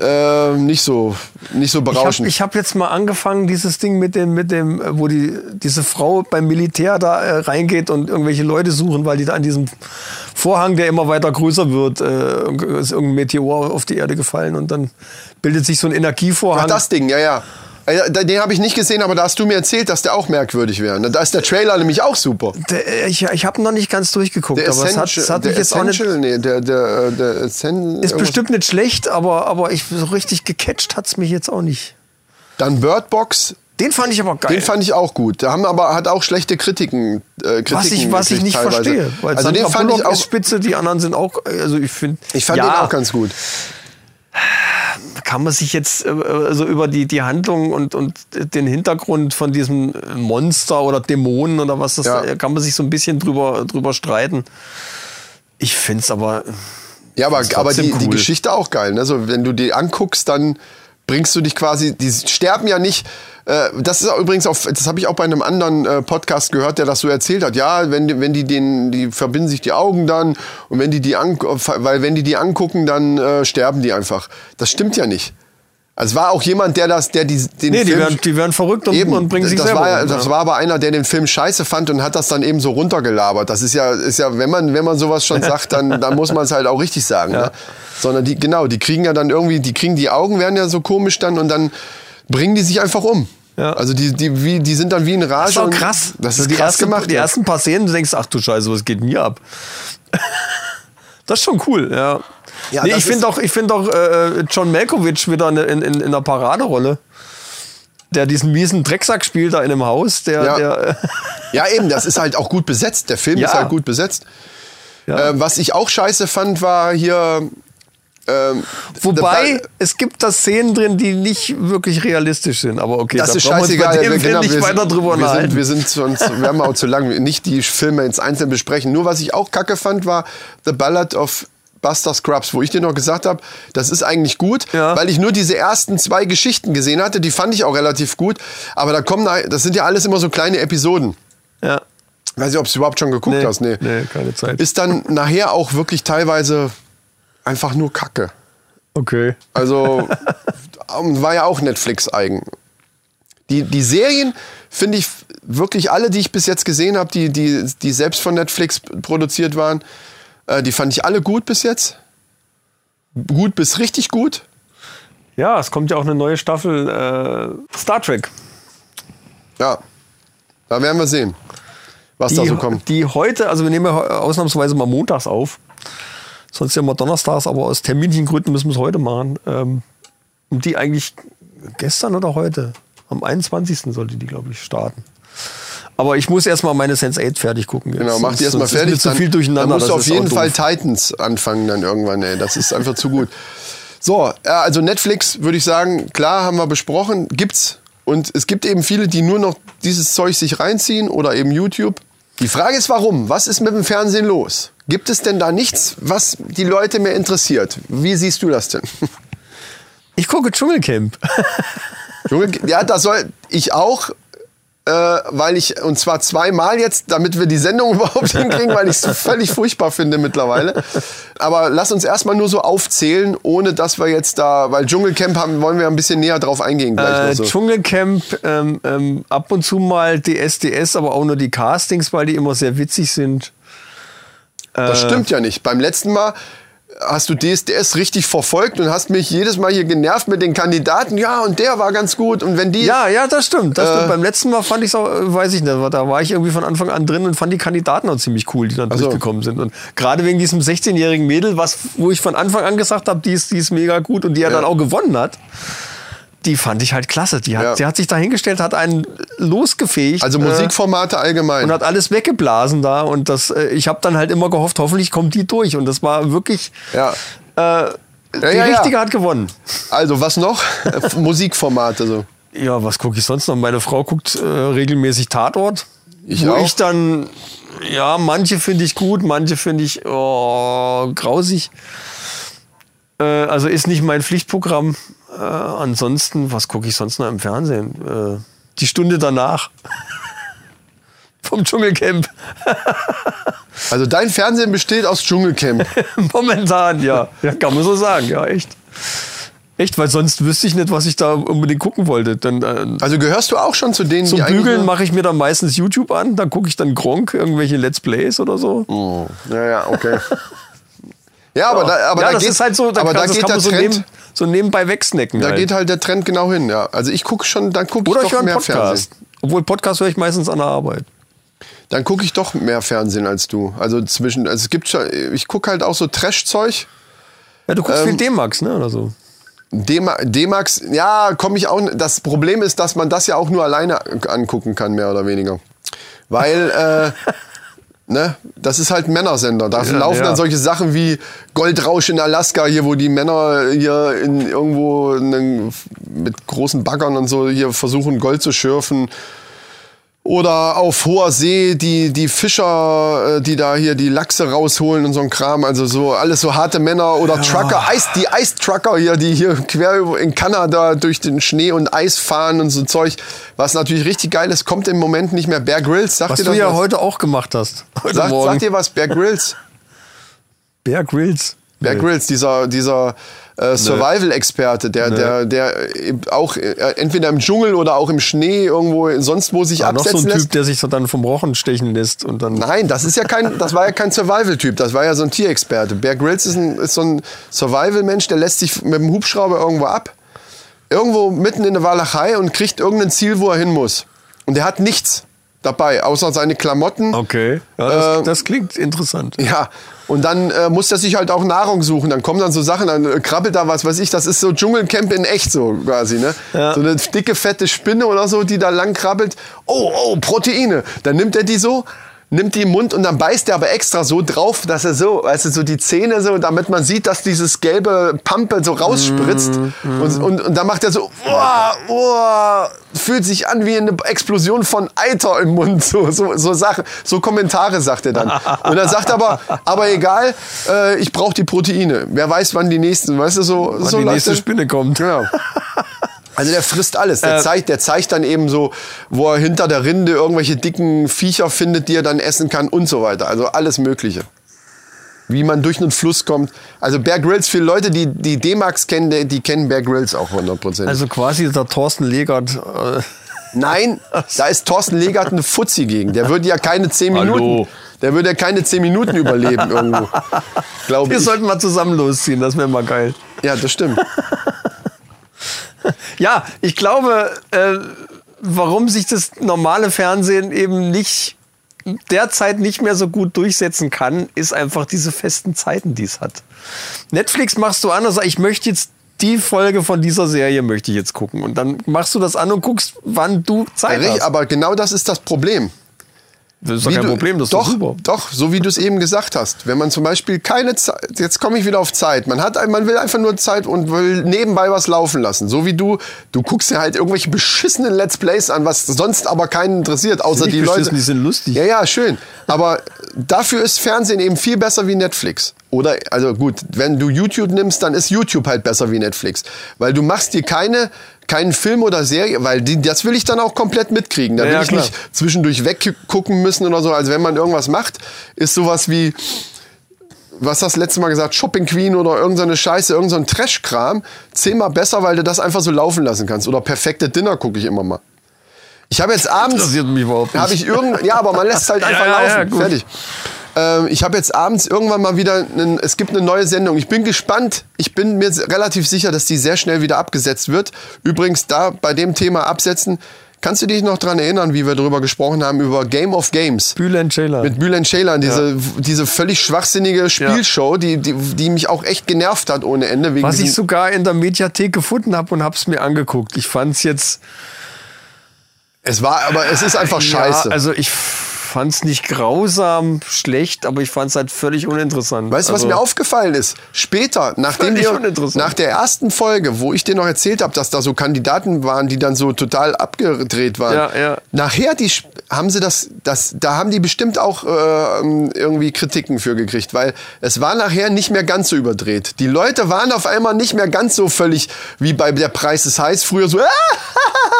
äh, nicht so nicht so Ich habe berauschend. ich hab jetzt mal angefangen, dieses Ding mit dem, mit dem, äh, wo die, diese Frau beim Militär da äh, reingeht und irgendwelche Leute suchen, weil die da an diesem Vorhang, der immer weiter größer wird, äh, ist irgendein Meteor auf die Erde gefallen und dann bildet sich so ein Energievorhang. Ach, das Ding, ja, ja. Äh, Den habe ich nicht gesehen, aber da hast du mir erzählt, dass der auch merkwürdig wäre. Da ist der Trailer nämlich auch super. Der, äh, ich ich habe noch nicht ganz durchgeguckt, Der aber es hat, es hat mich jetzt auch nicht. Nee, der, der, äh, der Essen, Ist bestimmt nicht schlecht, aber, aber ich, so richtig gecatcht hat's mich jetzt auch nicht. Dann Bird Box, Den fand ich aber geil. Den fand ich auch gut. Der haben aber hat auch schlechte Kritiken. Äh, Kritiken was ich, was ich nicht teilweise. verstehe. Weil Also den Sandra fand ich Bullock auch. ist spitze, die anderen sind auch, also ich finde. Ich fand ja, den auch ganz gut. Kann man sich jetzt äh, also über die, die Handlung und, und den Hintergrund von diesem Monster oder Dämonen oder was das Ja. äh, kann man sich so ein bisschen drüber, drüber streiten. Ich finde es aber. Ja, aber, aber die, die cool. Geschichte auch geil. Ne? Also wenn du die anguckst, dann bringst du dich quasi. Die sterben ja nicht. Äh, das ist übrigens auf, das habe ich auch bei einem anderen äh, Podcast gehört, der das so erzählt hat. Ja, wenn die, wenn die den, die verbinden sich die Augen dann und wenn die die an, weil wenn die die angucken, dann äh, sterben die einfach. Das stimmt ja nicht. Also es war auch jemand, der das, der die, den Nee, die Film werden, die werden verrückt und, Eben, und bringen sich das selber war, ja- um, das ja. war aber einer, der den Film scheiße fand und hat das dann eben so runtergelabert. Das ist ja, ist ja, wenn man, wenn man sowas schon sagt, dann, dann muss man es halt auch richtig sagen. Ne? Sondern die, genau, die kriegen ja dann irgendwie, die kriegen die Augen, werden ja so komisch dann und dann bringen die sich einfach um. Ja. Also die, die, wie, die sind dann wie in Rage. Das ist auch krass. Das ist die krass ersten, gemacht. Die ja. ersten paar Szenen, du denkst, ach du Scheiße, was geht denn hier ab? das ist schon cool, ja. Ja, nee, ich finde auch, ich find auch äh, John Malkovich wieder in, in, in, in einer Paraderolle. Der diesen miesen Drecksack spielt da in einem Haus, der, Ja. der äh, Ja, eben, das ist halt auch gut besetzt. Der Film Ja. ist halt gut besetzt. Ja. Ähm, was ich auch scheiße fand, war hier. Ähm, Wobei, es gibt da Szenen drin, die nicht wirklich realistisch sind. Aber okay, Das da ist scheißegal. wir, genau, nicht wir, weiter drüber wir sind, wir sind sonst, wir haben auch zu lang, nicht die Filme ins Einzelne besprechen. Nur was ich auch kacke fand, war The Ballad of Buster Scrubs, wo ich dir noch gesagt habe, das ist eigentlich gut, Ja. weil ich nur diese ersten zwei Geschichten gesehen hatte, die fand ich auch relativ gut. Aber da kommen, da- das sind ja alles immer so kleine Episoden. ja. Weiß nicht, ob du überhaupt schon geguckt Nee, hast. Nee. nee, keine Zeit. Ist dann nachher auch wirklich teilweise einfach nur Kacke. Okay. Also ähm, war ja auch Netflix-eigen. Die, die Serien finde ich wirklich alle, die ich bis jetzt gesehen habe, die, die, die selbst von Netflix produziert waren, äh, die fand ich alle gut bis jetzt. Gut bis richtig gut. Ja, es kommt ja auch eine neue Staffel äh, Star Trek. Ja, da werden wir sehen, was Die, da so kommt. die heute, also wir nehmen ja ausnahmsweise mal montags auf. Sonst ja immer donnerstags, aber aus Terminchengründen müssen wir es heute machen. Ähm, und die eigentlich gestern oder heute? Am 21. sollte die, glaube ich, starten. Aber ich muss erstmal meine Sense 8 fertig gucken. Genau, Jetzt. mach die erstmal ist fertig. mir zu viel durcheinander. Dann musst du auf ist jeden. Fall Titans anfangen dann irgendwann, ey. Das ist einfach zu gut. So, also Netflix würde ich sagen, klar haben wir besprochen, gibt's Und es gibt eben viele, die nur noch dieses Zeug sich reinziehen oder eben YouTube. Die Frage ist, warum? Was ist mit dem Fernsehen los? Gibt es denn da nichts, was die Leute mehr interessiert? Wie siehst du das denn? Ich gucke Dschungelcamp. Ja, da soll ich auch, äh, weil ich, und zwar zweimal jetzt, damit wir die Sendung überhaupt hinkriegen, weil ich es völlig furchtbar finde mittlerweile. Aber lass uns erstmal nur so aufzählen, ohne dass wir jetzt da, weil Dschungelcamp haben, wollen wir ein bisschen näher drauf eingehen gleich. Äh, so. Dschungelcamp, ähm, ähm, ab und zu mal DSDS, aber auch nur die Castings, weil die immer sehr witzig sind. Das Äh, stimmt ja nicht. Beim letzten Mal hast du DSDS richtig verfolgt und hast mich jedes Mal hier genervt mit den Kandidaten. Ja, und der war ganz gut. Und wenn die. Ja, ja, das stimmt. Das Äh, stimmt. Beim letzten Mal fand ich es auch, äh, weiß ich nicht, da war ich irgendwie von Anfang an drin und fand die Kandidaten auch ziemlich cool, die dann so. durchgekommen sind. Und gerade wegen diesem 16-jährigen Mädel, was, wo ich von Anfang an gesagt habe, die ist, die ist mega gut und die ja dann auch gewonnen hat, die fand ich halt klasse. Die hat, Ja. die hat sich da hingestellt, hat einen losgefegt. also äh, Musikformate allgemein. und hat alles weggeblasen da und das äh, ich habe dann halt immer gehofft, hoffentlich kommt die durch und das war wirklich ja. äh, die ja, ja. richtige hat gewonnen. Also, was noch? Äh, Musikformate so. Ja, was gucke ich sonst noch? Meine Frau guckt äh, regelmäßig Tatort. Ich wo auch. ich dann, ja, manche finde ich gut, manche finde ich oh, grausig. Äh, also ist nicht mein Pflichtprogramm. Äh, ansonsten, was gucke ich sonst noch im Fernsehen? Äh, die Stunde danach. Vom Dschungelcamp. Also, dein Fernsehen besteht aus Dschungelcamp. Momentan, ja. ja. Kann man so sagen, ja, echt. Echt, weil sonst wüsste ich nicht, was ich da unbedingt gucken wollte. Dann, äh, Also, gehörst du auch schon zu denen, Zum die Bügeln mache ich mir dann meistens YouTube an, dann gucke ich dann Gronk, irgendwelche Let's Plays oder so. Ja, ja, okay. Ja, aber da, aber ja, da das geht, ist halt so, da, aber da das geht kann der so, Trend, neben, so nebenbei wegsnacken. da halt. geht halt der Trend genau hin, ja. Also ich gucke schon, dann gucke ich oder ich doch höre einen mehr Podcast. Fernsehen. Obwohl Podcast höre ich meistens an der Arbeit. Dann gucke ich doch mehr Fernsehen als du. Also zwischen, also es gibt schon, ich gucke halt auch so Trash-Zeug. Ja, du guckst Ähm, viel D-Max, ne? Oder so. D-Ma- D-Max, ja, komme ich auch. Das Problem ist, dass man das ja auch nur alleine angucken kann, mehr oder weniger. Weil, äh, ne, das ist halt ein Männersender. Da Ja, laufen ja. dann solche Sachen wie Goldrausch in Alaska, hier, wo die Männer hier in irgendwo einen, mit großen Baggern und so hier versuchen, Gold zu schürfen. Oder auf hoher See die, die Fischer, äh, die da hier die Lachse rausholen und so ein Kram. Also so alles so harte Männer oder Trucker, Eis, die Eistrucker hier, die hier quer in Kanada durch den Schnee und Eis fahren und so Zeug. Was natürlich richtig geil ist, kommt im Moment nicht mehr. Bear Grylls, sagt Was du das ja was? heute auch gemacht hast. Heute Sagt, Morgen. sagt ihr was? Bear Grylls? Bear Grylls. Bear Nee. Grylls, dieser, dieser äh, Survival-Experte, der, der, der eben auch äh, entweder im Dschungel oder auch im Schnee irgendwo sonst wo sich War noch so absetzen ein lässt. Typ, der sich so dann vom Rochen stechen lässt und dann. Nein, das ist ja kein, das war ja kein Survival-Typ, das war ja so ein Tierexperte. Bear Grylls ist, ein, ist so ein Survival-Mensch, der lässt sich mit dem Hubschrauber irgendwo ab, irgendwo mitten in der Walachei und kriegt irgendein Ziel, wo er hin muss. Und der hat nichts dabei, außer seine Klamotten. Okay. Ja, das, Ähm, das klingt interessant. Ja, und dann äh, muss er sich halt auch Nahrung suchen. Dann kommen dann so Sachen, dann äh, krabbelt da was weiß ich. Das ist so Dschungelcamp in echt so quasi, ne? Ja. So eine dicke, fette Spinne oder so, die da lang krabbelt. Oh, oh, Proteine. Dann nimmt er die so, nimmt die im Mund und dann beißt er aber extra so drauf, dass er so, weißt du, so die Zähne so, damit man sieht, dass dieses gelbe Pampe so rausspritzt. Mm, Und, und, und dann macht er so, oh, oh, fühlt sich an wie eine Explosion von Eiter im Mund. So, so, so Sachen, so Kommentare sagt er dann. Und er sagt aber, aber egal, äh, ich brauche die Proteine. Wer weiß, wann die nächsten, weißt du, so, Wann so die nächste. Spinne kommt. Genau. Also der frisst alles. Der, Äh. zeigt, der zeigt dann eben so, wo er hinter der Rinde irgendwelche dicken Viecher findet, die er dann essen kann und so weiter. Also alles Mögliche. Wie man durch einen Fluss kommt. Also Bear Grylls, viele Leute, die die D-Max kennen, die, die kennen Bear Grylls auch 100%. Also quasi der Thorsten Legert. Äh, Nein, da ist Thorsten Legert eine Fuzzi gegen. Der würde ja keine 10 Hallo. Minuten. Der würde ja keine 10 Minuten überleben irgendwo. Glaube wir ich. sollten mal zusammen losziehen, das wäre mal geil. Ja, das stimmt. Ja, ich glaube, äh, warum sich das normale Fernsehen eben nicht derzeit nicht mehr so gut durchsetzen kann, ist einfach diese festen Zeiten, die es hat. Netflix machst du an und sagst, ich möchte jetzt die Folge von dieser Serie möchte ich jetzt gucken. Und dann machst du das an und guckst, wann du Zeit Richtig, hast. Aber genau das ist das Problem. Das ist doch kein du- Problem, das ist doch, doch super. Doch, so wie du es eben gesagt hast. Wenn man zum Beispiel keine Zeit, jetzt komme ich wieder auf Zeit. Man hat, man will einfach nur Zeit und will nebenbei was laufen lassen. So wie du, du guckst dir halt irgendwelche beschissenen Let's Plays an, was sonst aber keinen interessiert, außer die Leute. die sind lustig. Ja, ja, schön. Aber dafür ist Fernsehen eben viel besser wie Netflix. Oder, also gut, wenn du YouTube nimmst, dann ist YouTube halt besser wie Netflix. Weil du machst dir keine, keinen Film oder Serie, weil die, das will ich dann auch komplett mitkriegen. Da Ja, will ja, ich klar. nicht zwischendurch weggucken müssen oder so. Also wenn man irgendwas macht, ist sowas wie, was hast du letztes Mal gesagt, Shopping Queen oder irgendeine Scheiße, irgendein Trash-Kram, zehnmal besser, weil du das einfach so laufen lassen kannst. Oder perfekte Dinner gucke ich immer mal. Ich habe jetzt abends, Interessiert mich überhaupt nicht. habe ich irgend, ja, aber man lässt es halt einfach Ja, ja, ja, laufen. gut. Fertig. Ähm, ich habe jetzt abends irgendwann mal wieder, einen, es gibt eine neue Sendung. Ich bin gespannt. Ich bin mir relativ sicher, dass die sehr schnell wieder abgesetzt wird. Übrigens da bei dem Thema absetzen. Kannst du dich noch dran erinnern, wie wir darüber gesprochen haben, über Game of Games? Bülent Ceylan. Mit Bülent Ceylan, diese, diese völlig schwachsinnige Spielshow, die, die, die mich auch echt genervt hat ohne Ende. Wegen Was ich sogar in der Mediathek gefunden habe und habe es mir angeguckt. Ich fand es jetzt es war, aber es ist einfach scheiße. Ja, also ich fand es nicht grausam schlecht, aber ich fand es halt völlig uninteressant. Weißt du, was also, mir aufgefallen ist? Später, nachdem wir, nach der ersten Folge, wo ich dir noch erzählt habe, dass da so Kandidaten waren, die dann so total abgedreht waren. Ja, ja. Nachher die, haben sie das, das, da haben die bestimmt auch äh, irgendwie Kritiken für gekriegt, weil es war nachher nicht mehr ganz so überdreht. Die Leute waren auf einmal nicht mehr ganz so völlig wie bei der Preis ist heiß früher so,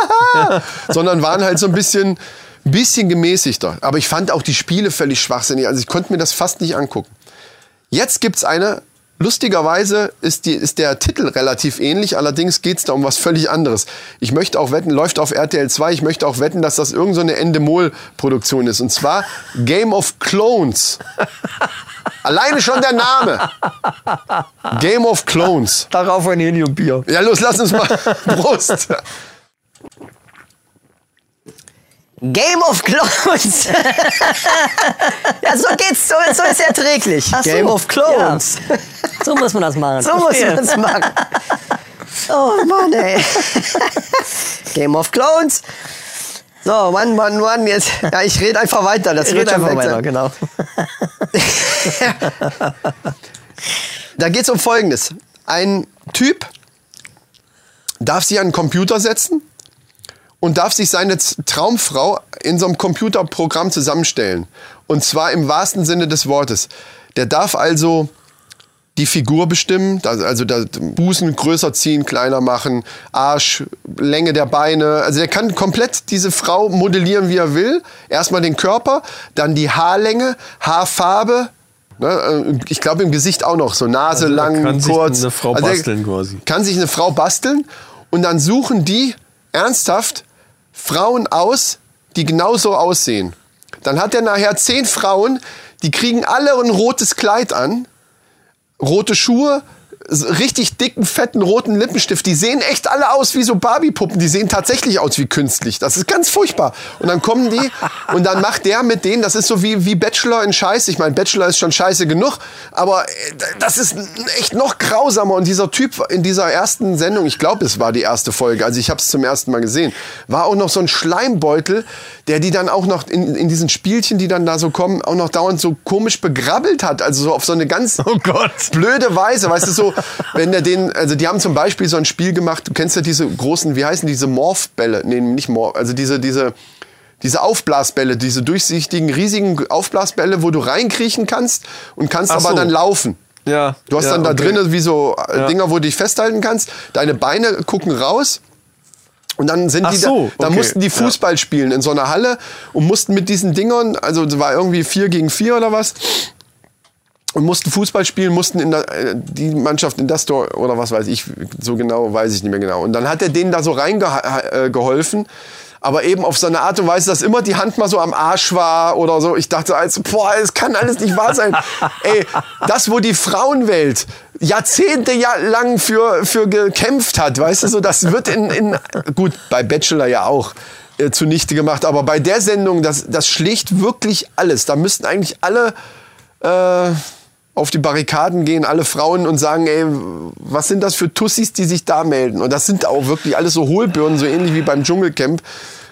sondern waren halt so ein bisschen, ein bisschen gemäßigter. Aber ich fand auch die Spiele völlig schwachsinnig. Also ich konnte mir das fast nicht angucken. Jetzt gibt's eine. Lustigerweise ist, die, ist der Titel relativ ähnlich, allerdings geht's da um was völlig anderes. Ich möchte auch wetten, läuft auf RTL 2, ich möchte auch wetten, dass das irgendeine so eine Endemol-Produktion ist. Und zwar Game of Clones. Alleine schon der Name. Game of Clones. Darauf ein Heliumbier. Ja, los, lass uns mal. Prost. Game of Clones. ja, so geht's, so, so ist erträglich. Ach so, Game of Clones. So muss man das machen. So muss man es machen. Oh Mann, ey. Game of Clones. So, Mann, Mann, Mann, jetzt. Ja, ich rede einfach weiter. Das wird Red schon einfach weiter, sein. genau. Da geht es um Folgendes. Ein Typ darf sich an einen Computer setzen und darf sich seine Traumfrau in so einem Computerprogramm zusammenstellen. Und zwar im wahrsten Sinne des Wortes. Der darf also die Figur bestimmen, also das Busen größer ziehen, kleiner machen, Arsch, Länge der Beine. Also er kann komplett diese Frau modellieren, wie er will. Erstmal den Körper, dann die Haarlänge, Haarfarbe. Ne, äh, ich glaube im Gesicht auch noch so Nase Also lang, kann sich kurz. eine Frau Also basteln quasi. Kann sich eine Frau basteln und dann suchen die ernsthaft Frauen aus, die genauso aussehen. Dann hat er nachher zehn Frauen, die kriegen alle ein rotes Kleid an, rote Schuhe, richtig dicken, fetten, roten Lippenstift. Die sehen echt alle aus wie so Barbie-Puppen. Die sehen tatsächlich aus wie künstlich. Das ist ganz furchtbar. Und dann kommen die und dann macht der mit denen, das ist so wie, wie Bachelor in Scheiße. Ich meine, Bachelor ist schon scheiße genug, aber äh, das ist echt noch grausamer. Und dieser Typ in dieser ersten Sendung, ich glaube, es war die erste Folge, also ich habe es zum ersten Mal gesehen, war auch noch so ein Schleimbeutel, der die dann auch noch in, in diesen Spielchen, die dann da so kommen, auch noch dauernd so komisch begrabbelt hat. Also so auf so eine ganz Oh blöde Weise, weißt du, so, wenn der den, also die haben zum Beispiel so ein Spiel gemacht, du kennst ja diese großen, wie heißen diese Morphbälle? Nee, nicht Morph, also diese, diese, diese Aufblasbälle, diese durchsichtigen, riesigen Aufblasbälle, wo du reinkriechen kannst und kannst Ach aber so. dann laufen. Ja. Du hast ja, dann da okay. drinnen wie so äh, Ja. Dinger, wo du dich festhalten kannst. Deine Beine gucken raus. Und dann sind Ach die so, da, da okay. mussten die Ja. Fußball spielen in so einer Halle und mussten mit diesen Dingern, also es war irgendwie vier gegen vier oder was, und mussten Fußball spielen, mussten in der, äh, die Mannschaft in das Tor oder was weiß ich, so genau weiß ich nicht mehr genau. Und dann hat er denen da so reingeholfen, aber eben auf so eine Art und Weise, dass immer die Hand mal so am Arsch war oder so. Ich dachte also, boah, es kann alles nicht wahr sein. Ey, das, wo die Frauenwelt jahrzehntelang für, für gekämpft hat, weißt du, so, das wird in, in gut, bei Bachelor ja auch äh, zunichte gemacht, aber bei der Sendung, das, das schlägt wirklich alles. Da müssten eigentlich alle äh, auf die Barrikaden gehen, alle Frauen und sagen, ey, was sind das für Tussis, die sich da melden? Und das sind auch wirklich alles so Hohlbirnen, so ähnlich wie beim Dschungelcamp.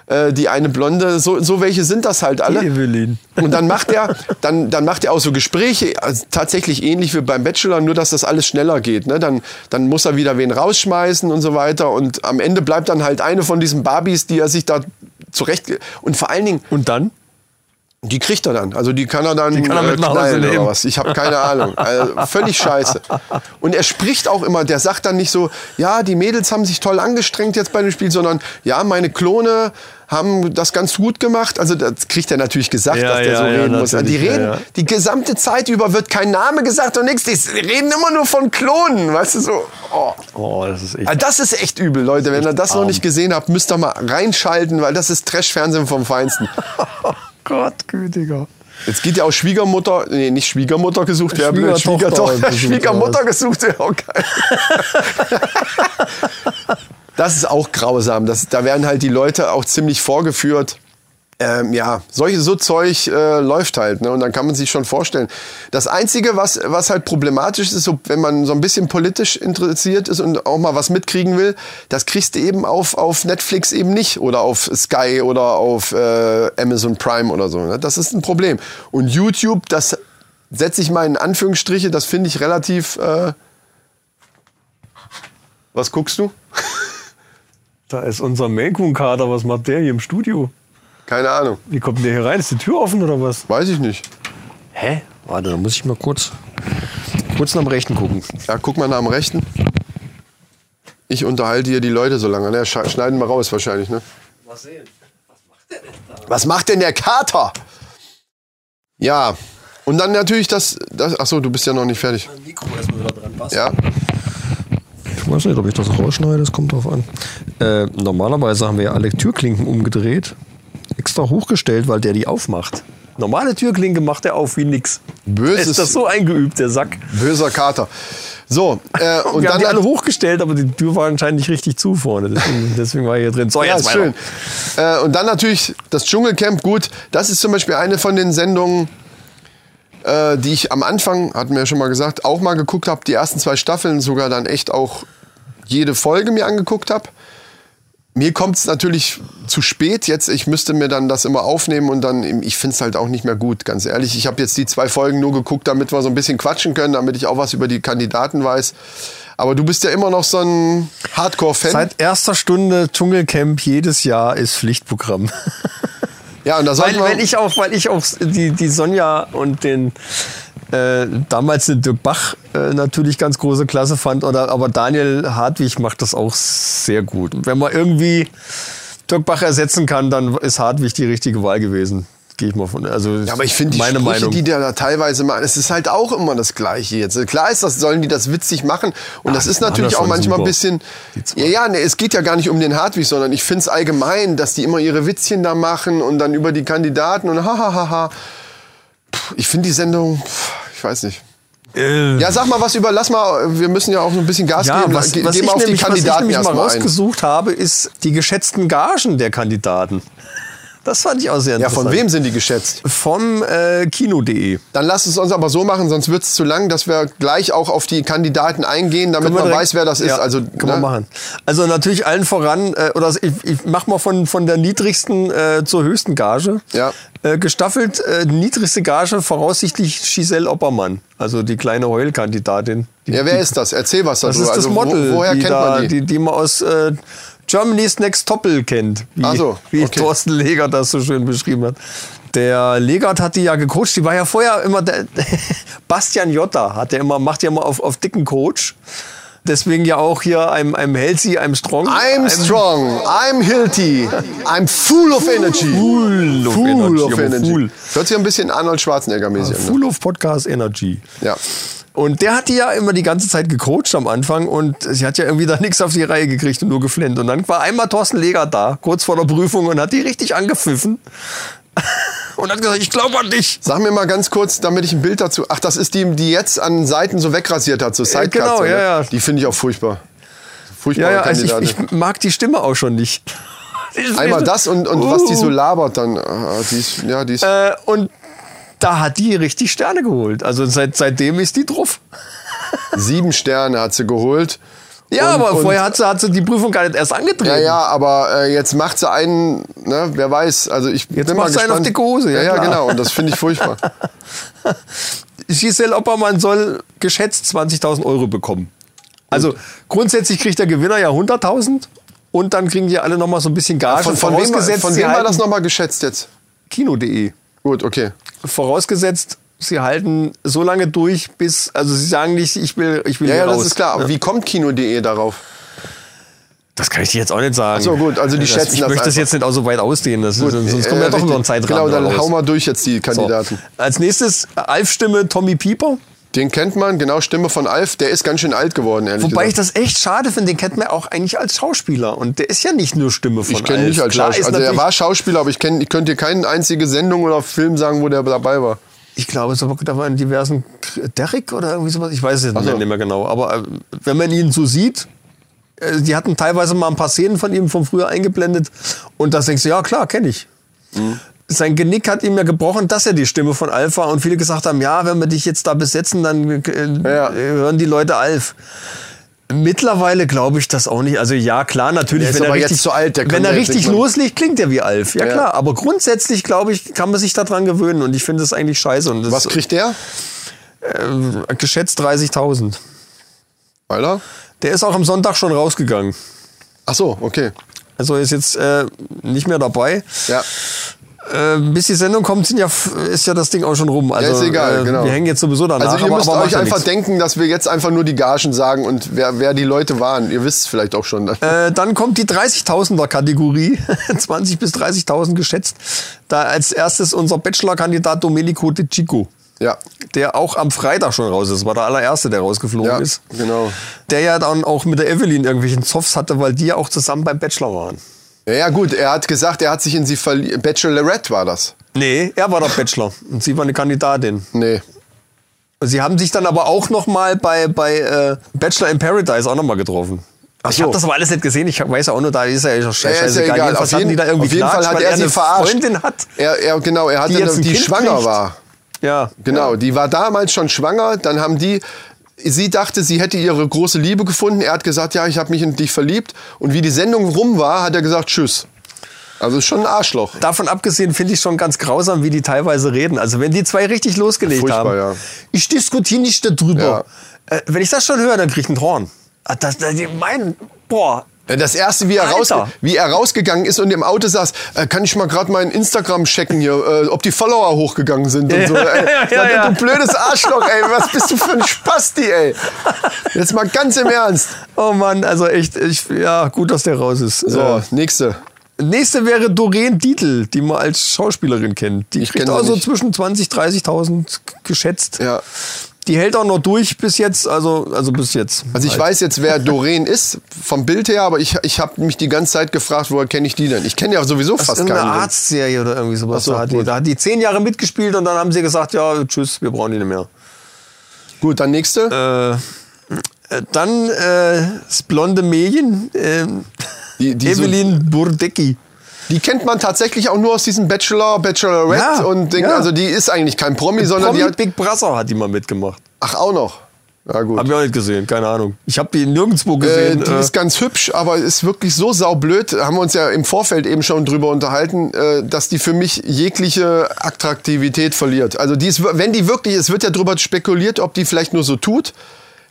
äh, die eine Blonde, so, so welche sind das halt alle. Evelyn. Und dann macht er, dann, dann macht er auch so Gespräche, also tatsächlich ähnlich wie beim Bachelor, nur dass das alles schneller geht. Ne? Dann, dann muss er wieder wen rausschmeißen und so weiter. Und am Ende bleibt dann halt eine von diesen Barbies, die er sich da zurecht. Und vor allen Dingen, Und dann? Die kriegt er dann. Also die kann er dann kann er mit äh, nach Hause knallen oder nehmen. was. Ich habe keine Ahnung. Also, völlig scheiße. Und er spricht auch immer, der sagt dann nicht so, ja, die Mädels haben sich toll angestrengt jetzt bei dem Spiel, sondern ja, meine Klone haben das ganz gut gemacht. Also das kriegt er natürlich gesagt, Ja, dass der ja, so ja, reden muss. Die ja, reden, ja. die gesamte Zeit über wird kein Name gesagt und nichts. Die reden immer nur von Klonen, weißt du so. Oh. Oh, das ist echt. Also das ist echt übel, Leute. Wenn ihr das noch nicht gesehen habt, müsst ihr mal reinschalten, weil das ist Trash-Fernsehen vom Feinsten. Gott, gütiger. Jetzt geht ja auch Schwiegermutter, nee, nicht Schwiegermutter gesucht werden, Schwiegertochter Schwiegertochter, gesucht Schwiegermutter gesucht werden, auch geil. Das ist auch grausam. Das, da werden halt die Leute auch ziemlich vorgeführt. Ähm, ja, solche so Zeug äh, läuft halt, ne? Und dann kann man sich schon vorstellen. Das Einzige, was, was halt problematisch ist, so, wenn man so ein bisschen politisch interessiert ist und auch mal was mitkriegen will, das kriegst du eben auf, auf Netflix eben nicht oder auf Sky oder auf äh, Amazon Prime oder so. Ne? Das ist ein Problem. Und YouTube, das setze ich mal in Anführungsstriche, das finde ich relativ. Äh, was guckst du? Da ist unser Melkun-Kader. Was macht der hier im Studio? Keine Ahnung. Wie kommt denn der hier rein? Ist die Tür offen oder was? Weiß ich nicht. Hä? Warte, da muss ich mal kurz, kurz nach dem Rechten gucken. Ja, guck mal nach dem Rechten. Ich unterhalte hier die Leute so lange. Ne? Sch- Schneiden wir raus wahrscheinlich, ne? Mal sehen. Was macht denn der Kater? Ja. Und dann natürlich das, das. Achso, du bist ja noch nicht fertig. Mikro erstmal wieder dran passt. Ja. Ich weiß nicht, ob ich das rausschneide, das kommt drauf an. Äh, normalerweise haben wir ja alle Türklinken umgedreht. Extra hochgestellt, weil der die aufmacht. Normale Türklinke macht er auf wie nix. Böses- Ist das so eingeübt, der Sack? Böser Kater. So, äh, und wir haben dann die alle hochgestellt, aber die Tür war anscheinend nicht richtig zu vorne. Deswegen, deswegen war er hier drin. So, Ja, jetzt schön. Äh, und dann natürlich das Dschungelcamp. Gut, das ist zum Beispiel eine von den Sendungen, äh, die ich am Anfang, hatten wir ja schon mal gesagt, auch mal geguckt habe. Die ersten zwei Staffeln sogar dann echt auch jede Folge mir angeguckt habe. Mir kommt es natürlich zu spät jetzt. Ich müsste mir dann das immer aufnehmen und dann, ich finde es halt auch nicht mehr gut, ganz ehrlich. Ich habe jetzt die zwei Folgen nur geguckt, damit wir so ein bisschen quatschen können, damit ich auch was über die Kandidaten weiß. Aber du bist ja immer noch so ein Hardcore-Fan. Seit erster Stunde Dschungelcamp jedes Jahr ist Pflichtprogramm. Ja, und da Weil, weil ich auch, weil ich auch die, die Sonja und den äh, damals den Dirk Bach äh, natürlich ganz große Klasse fand, oder, aber Daniel Hartwig macht das auch sehr gut. Und wenn man irgendwie Dirk Bach ersetzen kann, dann ist Hartwig die richtige Wahl gewesen. Gehe ich mal von. Also Ja, aber ich finde die meine Sprüche, Meinung. die der da teilweise machen, es ist halt auch immer das Gleiche jetzt. Klar ist das, sollen die das witzig machen. Und das die ist natürlich das auch manchmal ein bisschen. Ja, ja, nee, es geht ja gar nicht um den Hartwig, sondern ich finde es allgemein, dass die immer ihre Witzchen da machen und dann über die Kandidaten und hahaha. Puh, Ich finde die Sendung, ich weiß nicht. Äh, Ja, sag mal was über, lass mal, wir müssen ja auch so ein bisschen Gas ja, geben. was, was, Geh ich mal auf die nämlich, was ich Kandidaten nämlich mal erstmal ein. rausgesucht habe, ist die geschätzten Gagen der Kandidaten. Das fand ich auch sehr Ja, interessant. von wem sind die geschätzt? Vom äh, Kino.de. Dann lass es uns aber so machen, sonst wird es zu lang, dass wir gleich auch auf die Kandidaten eingehen, damit Können wir man direkt- weiß, wer das ist. Ja, also, können ne? wir machen. Also natürlich allen voran, äh, oder ich, ich mach mal von, von der niedrigsten äh, zur höchsten Gage. Ja. Äh, gestaffelt, äh, niedrigste Gage voraussichtlich Giselle Oppermann, also die kleine Heulkandidatin. Die, Ja, wer ist das? Erzähl was Das darüber. ist das also, wo- Model, woher die, kennt da, man die? die? Die man aus äh, Germany's Next Toppel kennt, wie, Ach so, wie okay. Thorsten Legert das so schön beschrieben hat. Der Legert hat die ja gecoacht, die war ja vorher immer der Bastian Jotta, hat der immer, macht ja immer auf, auf dicken Coach. Deswegen ja auch hier einem, einem Healthy, einem Strong. I'm einem strong, I'm healthy, I'm full of energy. Full of Full Energy, of energy. full. Hört sich ein bisschen Arnold Schwarzenegger-mäßig an. ne? Full of Podcast Energy. Ja. Und der hat die ja immer die ganze Zeit gecoacht am Anfang und sie hat ja irgendwie da nichts auf die Reihe gekriegt und nur geflennt. Und dann war einmal Thorsten Leger da, kurz vor der Prüfung, und hat die richtig angepfiffen. Und hat gesagt, ich glaube an dich. Sag mir mal ganz kurz, damit ich ein Bild dazu. Ach, das ist die, die jetzt an Seiten so wegrasiert hat, so Sidecuts. genau, oder? ja, ja. Die finde ich auch furchtbar. Furchtbare Ja, ja, also ich, ich mag die Stimme auch schon nicht. Einmal das und, und was die so Uh. labert dann. ah, Die ist, ja, die ist, Äh, und da hat die richtig Sterne geholt. Also seit, seitdem ist die drauf. sieben Sterne hat sie geholt. Ja, Und- aber und- vorher hat sie, hat sie die Prüfung gar nicht erst angetreten. Ja, ja, aber äh, jetzt macht sie einen, ne, wer weiß. Also ich Jetzt bin mal macht sie einen gespannt. auf dicke Hose, ja, Ja, ja, genau. Und das finde ich furchtbar. Giselle Oppermann soll geschätzt 20.000 Euro bekommen. Also grundsätzlich kriegt der Gewinner ja 100.000 und dann kriegen die alle nochmal so ein bisschen Gage. Von, von wem, von wem war das nochmal geschätzt jetzt? Kino.de. Gut, okay. Vorausgesetzt, sie halten so lange durch, bis, also sie sagen nicht, ich will, ich will Ja, hier ja, das raus. ist klar. Aber wie kommt Kino.de darauf? Das kann ich dir jetzt auch nicht sagen. Ach so, gut, also die das, schätzen Ich das möchte das jetzt nicht auch so weit ausdehnen, das ist, sonst kommen Äh, doch über einen richtig. Zeitrahmen Genau, dann raus. hau mal durch jetzt die So. Kandidaten. Als nächstes Alf-Stimme Tommy Pieper. Den kennt man, genau, Stimme von Alf. Der ist ganz schön alt geworden, ehrlich Wobei ich gesagt. das echt schade finde, den kennt man auch eigentlich als Schauspieler. Und der ist ja nicht nur Stimme von ich kenne Alf. nicht als Klar ist Schauspieler. Also er war Schauspieler, aber ich, kenn, ich könnte dir keine einzige Sendung oder Film sagen, wo der dabei war. Ich glaube, so, da war in diversen Derrick oder irgendwie sowas. Ich weiß es jetzt so. nicht mehr genau. Aber äh, wenn man ihn so sieht, äh, die hatten teilweise mal ein paar Szenen von ihm von früher eingeblendet. Und da denkst du, ja klar, kenne ich. Mhm. Sein Genick hat ihm ja gebrochen, dass er die Stimme von Alf war. Und viele gesagt haben, ja, wenn wir dich jetzt da besetzen, dann äh, Ja. hören die Leute Alf. Mittlerweile glaube ich das auch nicht. Also ja, klar, natürlich, wenn er richtig, zu alt, wenn er richtig loslegt, klingt er wie Alf. Ja, Ja. klar, aber grundsätzlich glaube ich, kann man sich daran gewöhnen und ich finde es eigentlich scheiße. Und das Was kriegt der? äh, geschätzt 30.000. Alter? Der ist auch am Sonntag schon rausgegangen. Ach so, okay. Also ist jetzt äh, nicht mehr dabei. Ja. Äh, bis die Sendung kommt, sind ja, ist ja das Ding auch schon rum. Also, ist egal, äh, genau. Wir hängen jetzt sowieso danach. Also ihr müsst macht euch ja einfach nichts. denken, dass wir jetzt einfach nur die Gagen sagen und wer, wer die Leute waren. Ihr wisst es vielleicht auch schon. Äh, dann kommt die 30.000er Kategorie, 20 bis 30.000 geschätzt. Da als erstes unser Bachelor-Kandidat Domenico De Chico, ja, der auch am Freitag schon raus ist. War der allererste, der rausgeflogen ja, ist. genau. Der ja dann auch mit der Evelyn irgendwelchen Zoffs hatte, weil die ja auch zusammen beim Bachelor waren. Ja, ja, gut, er hat gesagt, er hat sich in sie verliebt. Bachelorette war das. Nee, er war der Bachelor und sie war eine Kandidatin. Nee. Sie haben sich dann aber auch noch mal bei, bei äh, Bachelor in Paradise auch noch mal getroffen. Ach Ich so. habe das aber alles nicht gesehen. Ich weiß ja auch nur, da ist er ja scheiße. Ja, ist ja egal. Auf jeden, die da irgendwie auf jeden Fall hat er eine sie verarscht. Freundin hat. Er, er, genau, er hatte Die die, jetzt ein die schwanger kriegt. war. Ja, Genau, die war damals schon schwanger. Dann haben die, sie dachte, sie hätte ihre große Liebe gefunden. Er hat gesagt, ja, ich habe mich in dich verliebt. Und wie die Sendung rum war, hat er gesagt, tschüss. Also ist schon ein Arschloch. Davon abgesehen finde ich schon ganz grausam, wie die teilweise reden. Also wenn die zwei richtig losgelegt Furchtbar, haben. ja. Ich diskutiere nicht darüber. Äh, wenn ich das schon höre, dann krieg ich einen Horn. Ah, Das, das, die meinen, boah. Das erste, wie er, rausge Alter. wie er rausgegangen ist und im Auto saß, äh, kann ich mal gerade meinen Instagram checken hier, äh, ob die Follower hochgegangen sind und so. Ey. ja, ja, ja. Du blödes Arschloch, ey, was bist du für ein Spasti, ey. Jetzt mal ganz im Ernst. Oh Mann, also echt, ich, ja, gut, dass der raus ist. So, Äh, nächste. Nächste wäre Doreen Dietl, die man als Schauspielerin kennt. Die Ich kriegt auch so zwischen 20.000, 30.000 geschätzt. Ja. Die hält auch noch durch bis jetzt, also, also bis jetzt. Also ich weiß jetzt, wer Doreen ist, vom Bild her, aber ich, ich habe mich die ganze Zeit gefragt, woher kenne ich die denn? Ich kenne ja sowieso Das ist fast irgendeine keinen. Arztserie oder irgendwie sowas. So, da, hat die, da hat die zehn Jahre mitgespielt und dann haben sie gesagt, ja, tschüss, wir brauchen die nicht mehr. Gut, dann nächste. Äh, dann äh, das blonde Mädchen, äh, Die- die so- Evelyn Burdecki. Die kennt man tatsächlich auch nur aus diesem Bachelor, Bachelorette Ja, und Ding. ja. Also die ist eigentlich kein Promi, sondern Promi die hat. Big Brother hat die mal mitgemacht. Ach, auch noch. Ja, gut. Hab ich auch nicht gesehen, keine Ahnung. Ich habe die nirgendwo Äh, gesehen. die äh, ist ganz hübsch, aber ist wirklich so saublöd. Haben wir uns ja im Vorfeld eben schon drüber unterhalten, äh, dass die für mich jegliche Attraktivität verliert. Also die ist, wenn die wirklich, es wird ja drüber spekuliert, ob die vielleicht nur so tut.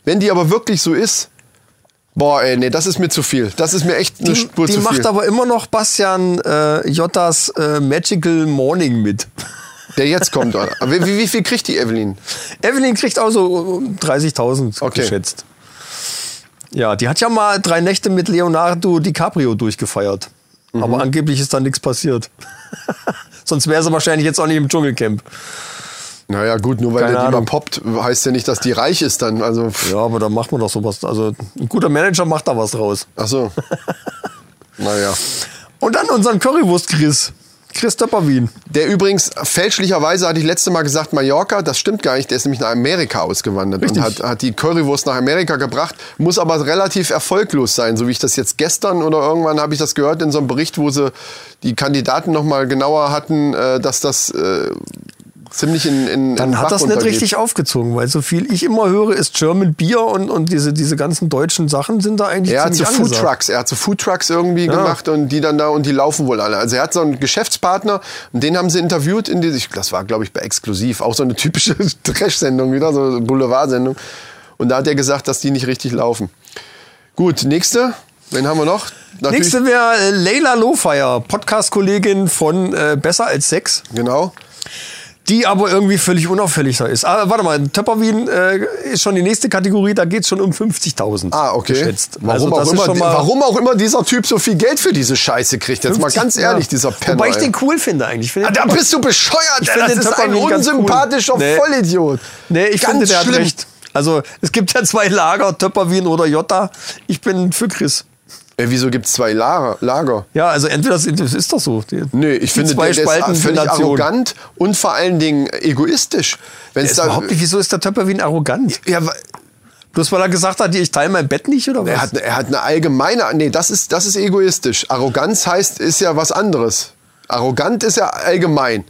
Wenn die aber wirklich so ist, boah, ey, nee, das ist mir zu viel. Das ist mir echt eine die, Spur die zu macht viel. aber immer noch Bastian äh, Jottas äh, Magical Morning mit. Der jetzt kommt. wie, wie, wie viel kriegt die Evelyn? Evelyn kriegt auch so um 30.000 Okay. geschätzt. Ja, die hat ja mal drei Nächte mit Leonardo DiCaprio durchgefeiert. Mhm. Aber angeblich ist da nichts passiert. Sonst wäre sie wahrscheinlich jetzt auch nicht im Dschungelcamp. Naja, gut, nur weil Keine der die mal Ahnung. poppt, heißt ja nicht, dass die reich ist dann. Also, Ja, aber da macht man doch sowas. Also ein guter Manager macht da was draus. ach so. naja. Und dann unseren Currywurst-Chris. Chris Töpperwien. Der übrigens, fälschlicherweise hatte ich letzte Mal gesagt Mallorca, das stimmt gar nicht, der ist nämlich nach Amerika ausgewandert Richtig. und hat, hat die Currywurst nach Amerika gebracht, muss aber relativ erfolglos sein, so wie ich das jetzt gestern oder irgendwann habe ich das gehört in so einem Bericht, wo sie die Kandidaten nochmal genauer hatten, äh, dass das äh, ziemlich in, in in Dann den hat das nicht richtig aufgezogen, weil so viel ich immer höre, ist German Beer und, und diese, diese ganzen deutschen Sachen sind da eigentlich Er hat so ziemlich Food angesagt. Trucks, er hat so Food Trucks irgendwie gemacht und die dann da und die laufen wohl alle. Also er hat so einen Geschäftspartner und den haben sie interviewt in die, ich- das war glaube ich bei Exklusiv, auch so eine typische Trash-Sendung wieder, so eine Boulevard-Sendung. Und da hat er gesagt, dass die nicht richtig laufen. Gut, nächste, wen haben wir noch? Natürlich- Nächste wäre äh, Leila Lofire, Podcast-Kollegin von äh, Besser als Sex, Genau. Die aber irgendwie völlig unauffällig da ist. Aber warte mal, Töpperwien äh, ist schon die nächste Kategorie, da geht es schon um 50.000 Ah, okay. geschätzt. Warum, Also das auch ist immer, mal warum auch immer dieser Typ so viel Geld für diese Scheiße kriegt. Jetzt mal 50, ganz ehrlich, ja. dieser Penner. Wobei ich den cool finde eigentlich. Ich finde Ah, da bist du bescheuert, Ich das ist ein ganz cool. unsympathischer Nee. Vollidiot. Nee, ich Ganz finde, der schlimm. hat recht. Also, es gibt ja zwei Lager, Töpperwien oder Jota. Ich bin für Chris. Ey, wieso gibt es zwei Lager? Lager? Ja, also entweder sind, das ist doch so. Die, Nee, ich finde, zwei der, der ist völlig arrogant und vor allen Dingen egoistisch. Wenn Der es ist überhaupt nicht, wieso ist der Töpperwien arrogant? ja, Bloß weil er gesagt hat, ich teile mein Bett nicht oder was? er hat, er hat eine allgemeine, nee, das ist, das ist egoistisch. Arroganz heißt, ist ja was anderes. Arrogant ist ja allgemein.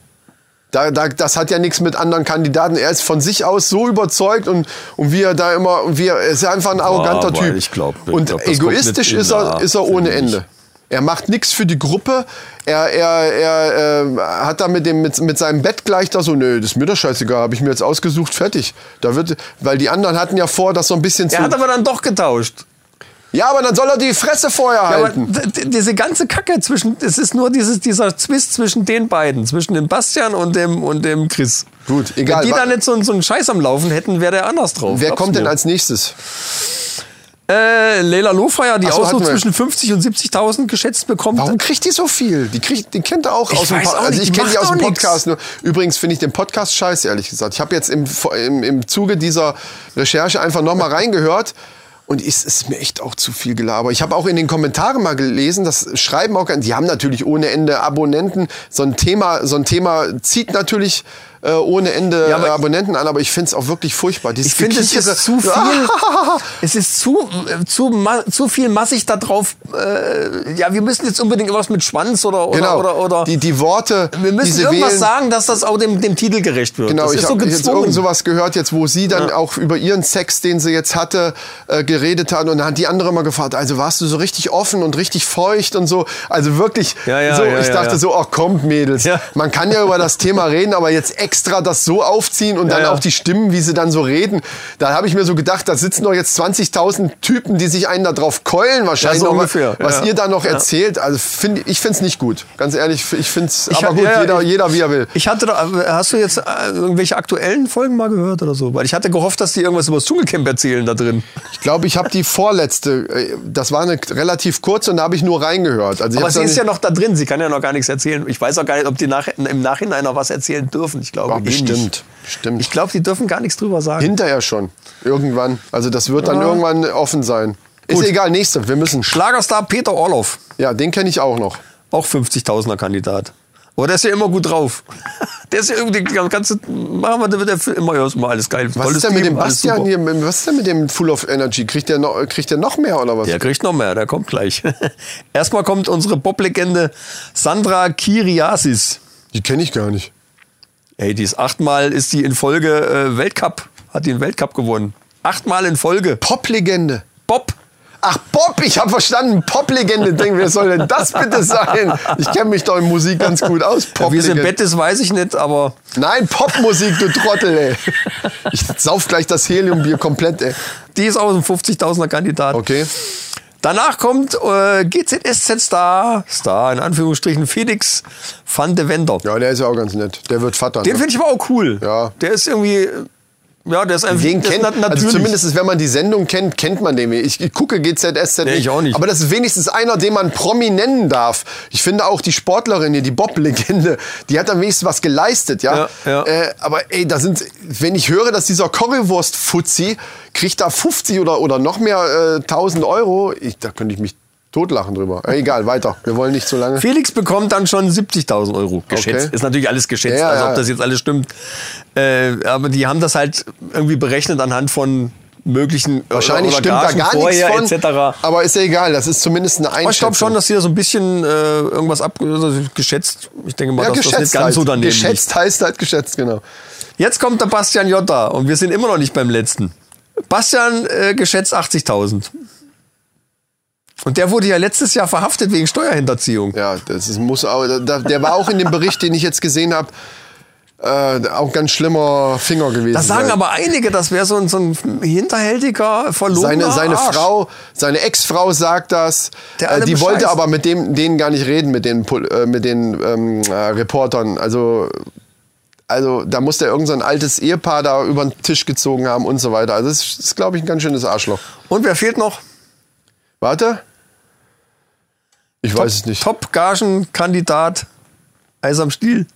Da, da, das hat ja nichts mit anderen Kandidaten. Er ist von sich aus so überzeugt und, und wie er da immer, wie er, ist ja einfach ein arroganter aber Typ. ich glaub- ich und glaub, egoistisch ist er, ist er ohne. Ende. Er macht nichts für die Gruppe. Er, er, er äh, hat da mit, dem, mit, mit seinem Bett gleich da so, nö, das ist mir doch scheißegal, habe ich mir jetzt ausgesucht, fertig. Da wird, weil die anderen hatten ja vor, das so ein bisschen zu. er hat aber dann doch getauscht. Ja, aber dann soll er die Fresse vorher Ja, halten. diese ganze Kacke zwischen, es ist nur dieses, dieser Zwist zwischen den beiden, zwischen dem Bastian und dem, und dem Chris. Gut, egal. Wenn die da nicht so, so einen Scheiß am Laufen hätten, wäre der anders drauf. Wer kommt denn als nächstes? Äh, Leila Lofreier, die so, auch so zwischen 50 und 70.000 geschätzt bekommt. Warum kriegt die so viel? Die, kriegt, die kennt er auch Ich aus dem Podcast. Also ich kenne die aus dem Podcast. Nur. Übrigens finde ich den Podcast scheiße, ehrlich gesagt. Ich habe jetzt im, im, im Zuge dieser Recherche einfach nochmal reingehört. Und es ist mir echt auch zu viel Gelaber. Ich habe auch in den Kommentaren mal gelesen, das schreiben auch, die haben natürlich ohne Ende Abonnenten. So ein Thema, so ein Thema zieht natürlich äh, ohne Ende Ja, aber Abonnenten an, aber ich finde es auch wirklich furchtbar. Dieses Ich finde, es ist zu viel. es ist zu, äh, zu, ma- zu viel massig da drauf. Äh, ja, wir müssen jetzt unbedingt was mit Schwanz oder, oder, Genau. oder, oder die, die Worte, wir müssen irgendwas wählen, sagen, dass das auch dem, dem Titel gerecht wird. Genau, das ich ist so habe jetzt irgend sowas gehört, jetzt wo sie dann auch über ihren Sex, den sie jetzt hatte, äh, geredet hat und dann hat die andere mal gefragt, also warst du so richtig offen und richtig feucht und so, also wirklich Ja, ja, so, ja, ich ja, dachte ja. so, ach kommt Mädels, Ja. man kann ja über das Thema reden, aber jetzt extra das so aufziehen und dann ja. auch die Stimmen, wie sie dann so reden, da habe ich mir so gedacht, da sitzen doch jetzt 20.000 Typen, die sich einen da drauf keulen wahrscheinlich, Ja, so ungefähr, was ja. ihr da noch erzählt, also find, ich finde es nicht gut, ganz ehrlich, ich finde es, aber gut, ja, ja, jeder, ich- jeder wie er will. Ich hatte da, hast du jetzt äh, irgendwelche aktuellen Folgen mal gehört oder so? Weil ich hatte gehofft, dass die irgendwas über das Dschungelcamp erzählen da drin. Ich glaube, ich habe die vorletzte, äh, das war eine relativ kurze und da habe ich nur reingehört. Also Aber sie ist ja noch da drin, sie kann ja noch gar nichts erzählen. Ich weiß auch gar nicht, ob die nach, im Nachhinein noch was erzählen dürfen. Ich glaube Ja, eh bestimmt, nicht. bestimmt. Ich glaube, die dürfen gar nichts drüber sagen. Hinterher schon. Irgendwann. Also das wird dann irgendwann offen sein. Ist egal, nächste. Wir müssen. Schlagerstar Peter Orloff, Ja, den kenne ich auch noch. auch 50.000er Kandidat. Aber der ist ja immer gut drauf. Der ist ja irgendwie, die ganze, machen wir, der wird der immer, ja, immer alles geil. Was ist denn mit dem Bastian hier? Was ist denn mit dem Full of Energy? Kriegt der noch, kriegt der noch mehr oder was? Der kriegt noch mehr, der kommt gleich. Erstmal kommt unsere Pop-Legende Sandra Kiriasis. Die kenne ich gar nicht. Ey, die ist achtmal ist die in Folge äh, Weltcup, hat die einen Weltcup gewonnen. Achtmal in Folge. Pop-Legende. Bob. Ach, Pop, ich habe verstanden. Pop-Legende. Denke, wer soll denn das bitte sein? Ich kenne mich doch in Musik ganz gut aus. Wie sie im. Bett ist, weiß ich nicht, aber Nein, Popmusik, du Trottel, ey. Ich sauf gleich das Heliumbier komplett, ey. die ist auch ein 50.000er Kandidat. Okay. Danach kommt äh, GZSZ-Star, Star in Anführungsstrichen, Felix van de Wender. Ja, der ist ja auch ganz nett. Der wird Vater. Den ne? finde ich aber auch cool. Ja. Der ist irgendwie, äh, ja, der ist einfach Den kennt, nat- also natürlich. zumindest wenn man die Sendung kennt, kennt man den. Ich, ich gucke GZSZ Nee, ich auch nicht. Aber das ist wenigstens einer, den man Promi nennen darf. Ich finde auch die Sportlerin hier, die Bob-Legende, die hat am wenigstens was geleistet, ja. Ja, ja. Äh, aber ey, da sind, wenn ich höre, dass dieser Currywurst-Fuzzi kriegt da 50 oder, oder noch mehr äh, 1000 Euro, ich, da könnte ich mich totlachen drüber. Äh, egal, weiter. Wir wollen nicht so lange. Felix bekommt dann schon 70.000 Euro geschätzt. Okay. Ist natürlich alles geschätzt, Ja, also ob das jetzt alles stimmt. Äh, aber die haben das halt irgendwie berechnet anhand von möglichen Wahrscheinlich oder stimmt da gar vorher nichts von. etc. Aber ist ja egal, das ist zumindest eine Aber Einschätzung. ich glaube schon, dass hier so ein bisschen äh, irgendwas ab also geschätzt. Ich denke mal, ja, dass das nicht ganz halt. so daneben Geschätzt heißt halt geschätzt, genau. liegt. Jetzt kommt der Bastian Jotta und wir sind immer noch nicht beim letzten. Bastian äh, geschätzt 80.000. Und der wurde ja letztes Jahr verhaftet wegen Steuerhinterziehung. Ja, das ist, muss auch, da, der war auch in dem Bericht, den ich jetzt gesehen habe, äh, auch ein ganz schlimmer Finger gewesen. Das sagen sein. aber einige, das wäre so ein, so ein hinterhältiger, verlogener seine, seine Arsch. Frau, seine Ex-Frau sagt das. Äh, die wollte bescheißt. aber mit dem, denen gar nicht reden, mit den, äh, mit den ähm, äh, Reportern. Also, also da muss der irgendein so ein altes Ehepaar da über den Tisch gezogen haben und so weiter. Also das ist, ist glaube ich, ein ganz schönes Arschloch. Und wer fehlt noch? Warte. Ich weiß es nicht. Top-Gagen-Kandidat Eis am Stiel.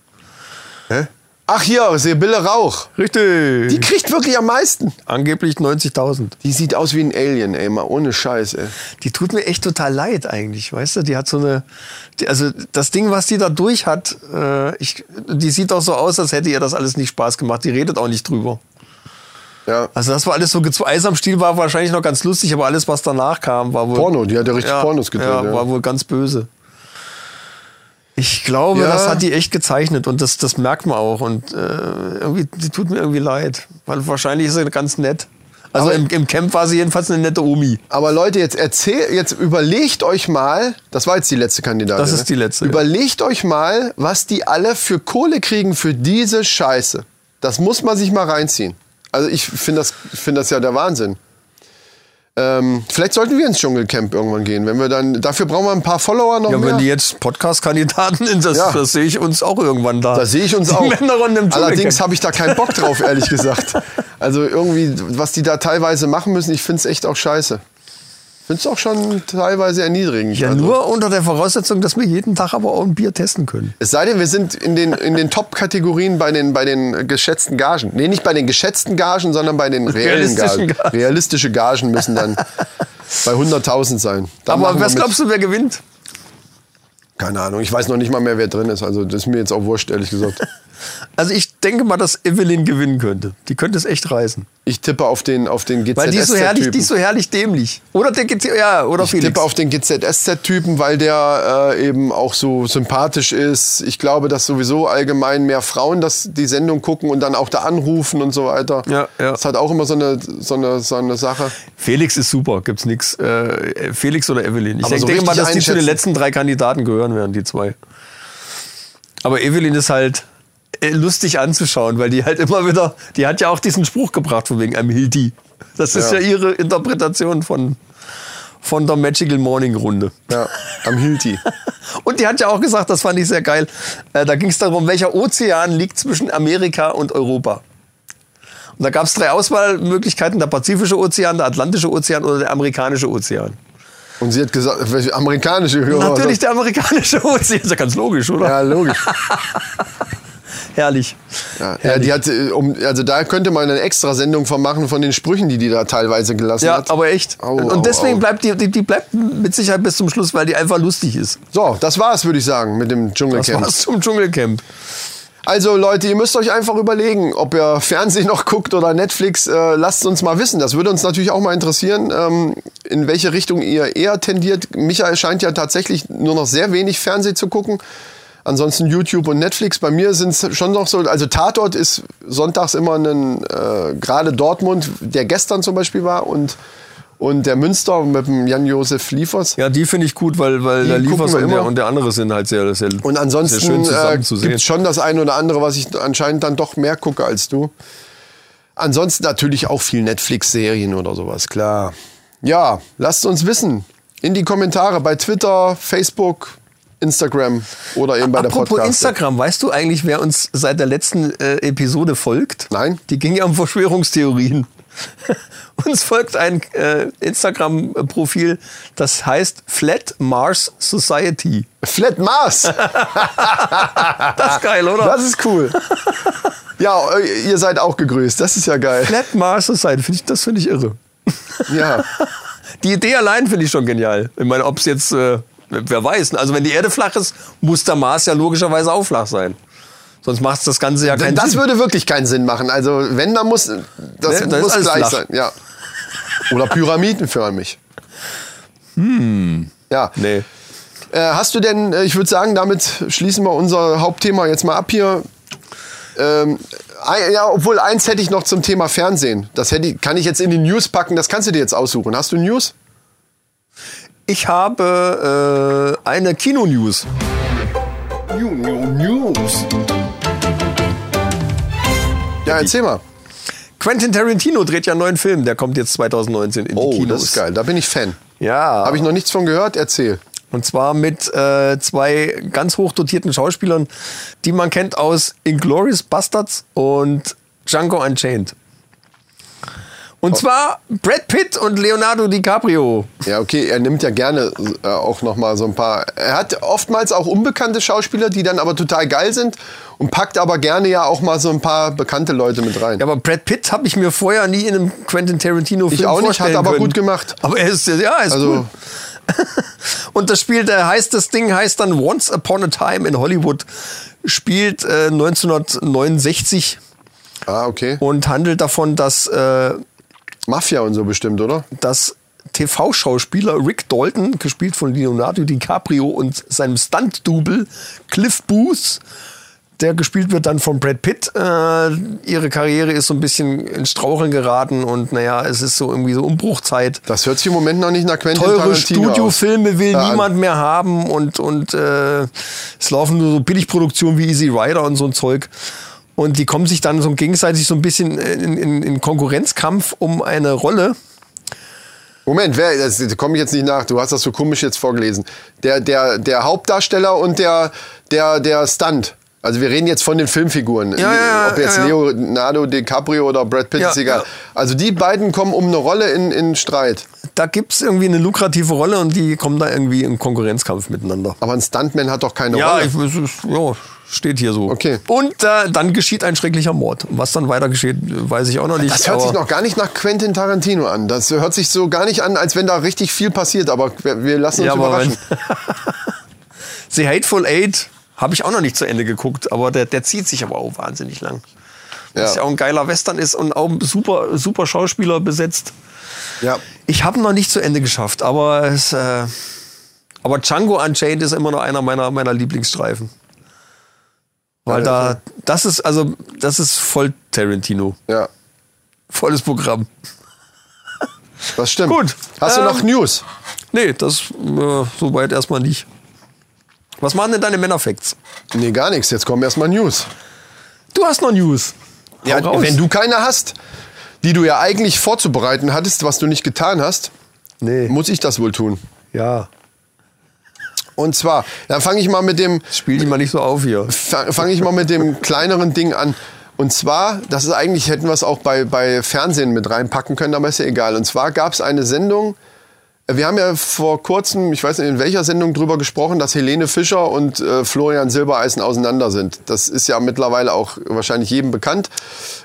Hä? Ach hier, Sibylle Rauch. Richtig. Die kriegt wirklich am meisten. Angeblich 90.000. Die sieht aus wie ein Alien, ey, mal ohne Scheiß, ey. Die tut mir echt total leid eigentlich, weißt du? Die hat so eine, die, also das Ding, was die da durch hat, äh, ich, die sieht auch so aus, als hätte ihr das alles nicht Spaß gemacht. Die redet auch nicht drüber. Ja. Also das war alles so gezwungen. Eis am Stiel war wahrscheinlich noch ganz lustig, aber alles, was danach kam, war wohl Porno, die hat ja richtig Pornos gedreht, Ja, ja. war wohl ganz böse. Ich glaube, Ja. das hat die echt gezeichnet und das, das merkt man auch. Und äh, irgendwie, die tut mir irgendwie leid. Weil wahrscheinlich ist sie ganz nett. Also im, im Camp war sie jedenfalls eine nette Omi. Aber Leute, jetzt erzähl, jetzt überlegt euch mal, das war jetzt die letzte Kandidatin. Das ist ne? die letzte, ja. Überlegt euch mal, was die alle für Kohle kriegen für diese Scheiße. Das muss man sich mal reinziehen. Also ich finde das, find das ja der Wahnsinn. Ähm, vielleicht sollten wir ins Dschungelcamp irgendwann gehen, wenn wir dann. Dafür brauchen wir ein paar Follower noch Ja, mehr. wenn die jetzt Podcast-Kandidaten sind, das, Ja. das sehe ich uns auch irgendwann da. Da sehe ich uns Die auch. Männerrunde im Allerdings habe ich da keinen Bock drauf, ehrlich gesagt. Also irgendwie, was die da teilweise machen müssen, ich finde es echt auch scheiße. Ich finde es auch schon teilweise erniedrigend. Ja, also. nur unter der Voraussetzung, dass wir jeden Tag aber auch ein Bier testen können. Es sei denn, wir sind in den, in den Top-Kategorien bei den, bei den geschätzten Gagen. Nee, nicht bei den geschätzten Gagen, sondern bei den reellen Gagen. Gagen. Realistische Gagen müssen dann bei 100.000 sein. Dann aber was glaubst du, wer gewinnt? Keine Ahnung, ich weiß noch nicht mal mehr, wer drin ist. Also das ist mir jetzt auch wurscht, ehrlich gesagt. Also ich denke mal, dass Evelyn gewinnen könnte. Die könnte es echt reißen. Ich tippe auf den, auf den Weil die ist so herrlich, die GZSZ-Typen. ist so herrlich dämlich. Oder der GT, ja, oder Ich Felix. tippe auf den GZSZ-Typen, weil der äh, eben auch so sympathisch ist. Ich glaube, dass sowieso allgemein mehr Frauen das, die Sendung gucken und dann auch da anrufen und so weiter. Ja, ja. Das hat auch immer so eine, so eine, so eine Sache. Felix ist super, gibt's nix. Äh, Felix oder Evelyn. Ich Aber denke so denke mal, dass die zu den letzten drei Kandidaten gehören werden, die zwei. Aber Evelyn ist halt lustig anzuschauen, weil die halt immer wieder, die hat ja auch diesen Spruch gebracht von wegen einem Hilti. Das ist ja, Ja. ihre Interpretation von, von der Magical Morning Runde. Ja, am Hilti. Und die hat ja auch gesagt, das fand ich sehr geil, äh, da ging es darum, welcher Ozean liegt zwischen Amerika und Europa. Und da gab es drei Auswahlmöglichkeiten, der Pazifische Ozean, der Atlantische Ozean oder der Amerikanische Ozean. Und sie hat gesagt, welche amerikanische Hörer. Natürlich der amerikanische Ozean, ist ja ganz logisch, oder? Ja, logisch. Herrlich. Ja, ja, die hat, äh, um, also da könnte man eine extra Sendung von machen von den Sprüchen, die die da teilweise gelassen Ja, hat. aber echt. Au, und au, deswegen au. bleibt die, die, die bleibt mit Sicherheit bis zum Schluss, weil die einfach lustig ist. So, das war's, würde ich sagen, mit dem Das Dschungelcamp. war's zum Dschungelcamp. Also Leute, ihr müsst euch einfach überlegen, ob ihr Fernsehen noch guckt oder Netflix. Äh, lasst uns mal wissen. Das würde uns natürlich auch mal interessieren, ähm, in welche Richtung ihr eher tendiert. Michael scheint ja tatsächlich nur noch sehr wenig Fernsehen zu gucken. Ansonsten YouTube und Netflix. Bei mir sind es schon noch so, also Tatort ist sonntags immer ein, äh, gerade Dortmund, der gestern zum Beispiel war und, und der Münster mit dem Jan-Josef Liefers. Ja, die finde ich gut, weil, weil Die der Liefers und der, und der andere sind halt sehr, sehr, Und ansonsten sehr schön äh, zusammen zu sehen. gibt es schon das eine oder andere, was ich anscheinend dann doch mehr gucke als du. Ansonsten natürlich auch viel Netflix-Serien oder sowas, klar. Ja, lasst uns wissen. In die Kommentare bei Twitter, Facebook, Instagram oder eben bei der Apropos Podcast. Instagram, weißt du eigentlich, wer uns seit der letzten äh, Episode folgt? Nein. Die ging ja um Verschwörungstheorien. uns folgt ein äh, Instagram-Profil, das heißt Flat Mars Society. Flat Mars, Das ist geil, oder? das ist cool. Ja, ihr seid auch gegrüßt, das ist ja geil. Flat Mars Society, find ich, das finde ich irre. Ja, Die Idee allein finde ich schon genial. Ich meine, ob es jetzt, äh, wer weiß, also wenn die Erde flach ist, muss der Mars ja logischerweise auch flach sein. Sonst macht das Ganze ja keinen das Sinn. würde wirklich keinen Sinn machen. Also wenn, dann muss das Ne, da ist muss gleich flach. sein. Ja. Oder pyramidenförmig. Hm. Ja. Nee. Äh, hast du denn, äh, ich würde sagen, damit schließen wir unser Hauptthema jetzt mal ab hier. Ähm, ja, obwohl eins hätte ich noch zum Thema Fernsehen. Das hätte kann ich jetzt in die News packen, das kannst du dir jetzt aussuchen. Hast du News? Ich habe äh, eine Kino-News. News. Ja, erzähl mal. Quentin Tarantino dreht ja einen neuen Film. Der kommt jetzt 2019 in die Oh, Kinos. das ist geil. Da bin ich Fan. Ja. Habe ich noch nichts von gehört? Erzähl. Und zwar mit äh, zwei ganz hoch dotierten Schauspielern, die man kennt aus Inglourious Bastards und Django Unchained. Oh. Und zwar Brad Pitt und Leonardo DiCaprio. Ja, okay, er nimmt ja gerne äh, auch noch mal so ein paar. Er hat oftmals auch unbekannte Schauspieler, die dann aber total geil sind und packt aber gerne ja auch mal so ein paar bekannte Leute mit rein. Ja, aber Brad Pitt habe ich mir vorher nie in einem Quentin Tarantino-Film Ich auch nicht, hat aber können. gut gemacht. Aber er ist, ja, er ist Also- cool. Und das Spiel, der heißt das Ding heißt dann Once Upon a Time in Hollywood. Spielt äh, 1969 Ah, okay. und handelt davon, dass äh, Mafia und so bestimmt, oder? dass TV-Schauspieler Rick Dalton, gespielt von Leonardo DiCaprio und seinem Stunt-Double Cliff Booth, der gespielt wird dann von Brad Pitt. Äh, ihre Karriere ist so ein bisschen ins Straucheln geraten und naja, es ist so irgendwie so Umbruchzeit. Das hört sich im Moment noch nicht nach Quentin Teure Tarantino Studiofilme will Ja, niemand mehr haben und, und äh, es laufen nur so Billigproduktionen wie Easy Rider und so ein Zeug. Und die kommen sich dann so gegenseitig so ein bisschen in, in, in Konkurrenzkampf um eine Rolle. Moment, wer, das, da komme ich jetzt nicht nach. Du hast das so komisch jetzt vorgelesen. Der, der, der Hauptdarsteller und der, der, der Stunt. Also wir reden jetzt von den Filmfiguren. Ja, ja, Ob jetzt ja. Leonardo DiCaprio oder Brad Pitt ist egal. Also die beiden kommen um eine Rolle in, in Streit. Da gibt's irgendwie eine lukrative Rolle und die kommen da irgendwie im Konkurrenzkampf miteinander. Aber ein Stuntman hat doch keine Ja, Rolle. ich, es ist, ja, steht hier so. Okay. Und äh, dann geschieht ein schrecklicher Mord. Was dann weiter geschieht, weiß ich auch noch nicht. Das hört sich noch gar nicht nach Quentin Tarantino an. Das hört sich so gar nicht an, als wenn da richtig viel passiert. Aber wir, lassen uns Ja, überraschen. The Hateful Eight habe ich auch noch nicht zu Ende geguckt, aber der, der zieht sich aber auch wahnsinnig lang. Ja. Dass ja auch ein geiler Western ist und auch super, super Schauspieler besetzt. Ja. Ich habe noch nicht zu Ende geschafft, aber es, äh, aber Django Unchained ist immer noch einer meiner, meiner Lieblingsstreifen. Weil da, das ist, also, das ist voll Tarantino. ja, Volles Programm. das stimmt. Gut. Hast du Ähm, noch News? Nee, das äh, soweit erstmal nicht. Was machen denn deine Männerfacts? Nee, gar nichts. Jetzt kommen erstmal News. Du hast noch News. Hau Ja, raus. wenn du keine hast, die du ja eigentlich vorzubereiten hattest, was du nicht getan hast, Nee. muss ich das wohl tun. Ja. Und zwar, dann fange ich mal mit dem Spiel die mal nicht so auf hier. fange ich mal mit dem kleineren Ding an. Und zwar, das ist eigentlich, hätten wir es auch bei, bei Fernsehen mit reinpacken können, aber ist ja egal. Und zwar gab es eine Sendung, äh, wir haben ja vor kurzem, ich weiß nicht in welcher Sendung drüber gesprochen, dass Helene Fischer und äh, Florian Silbereisen auseinander sind. Das ist ja mittlerweile auch wahrscheinlich jedem bekannt,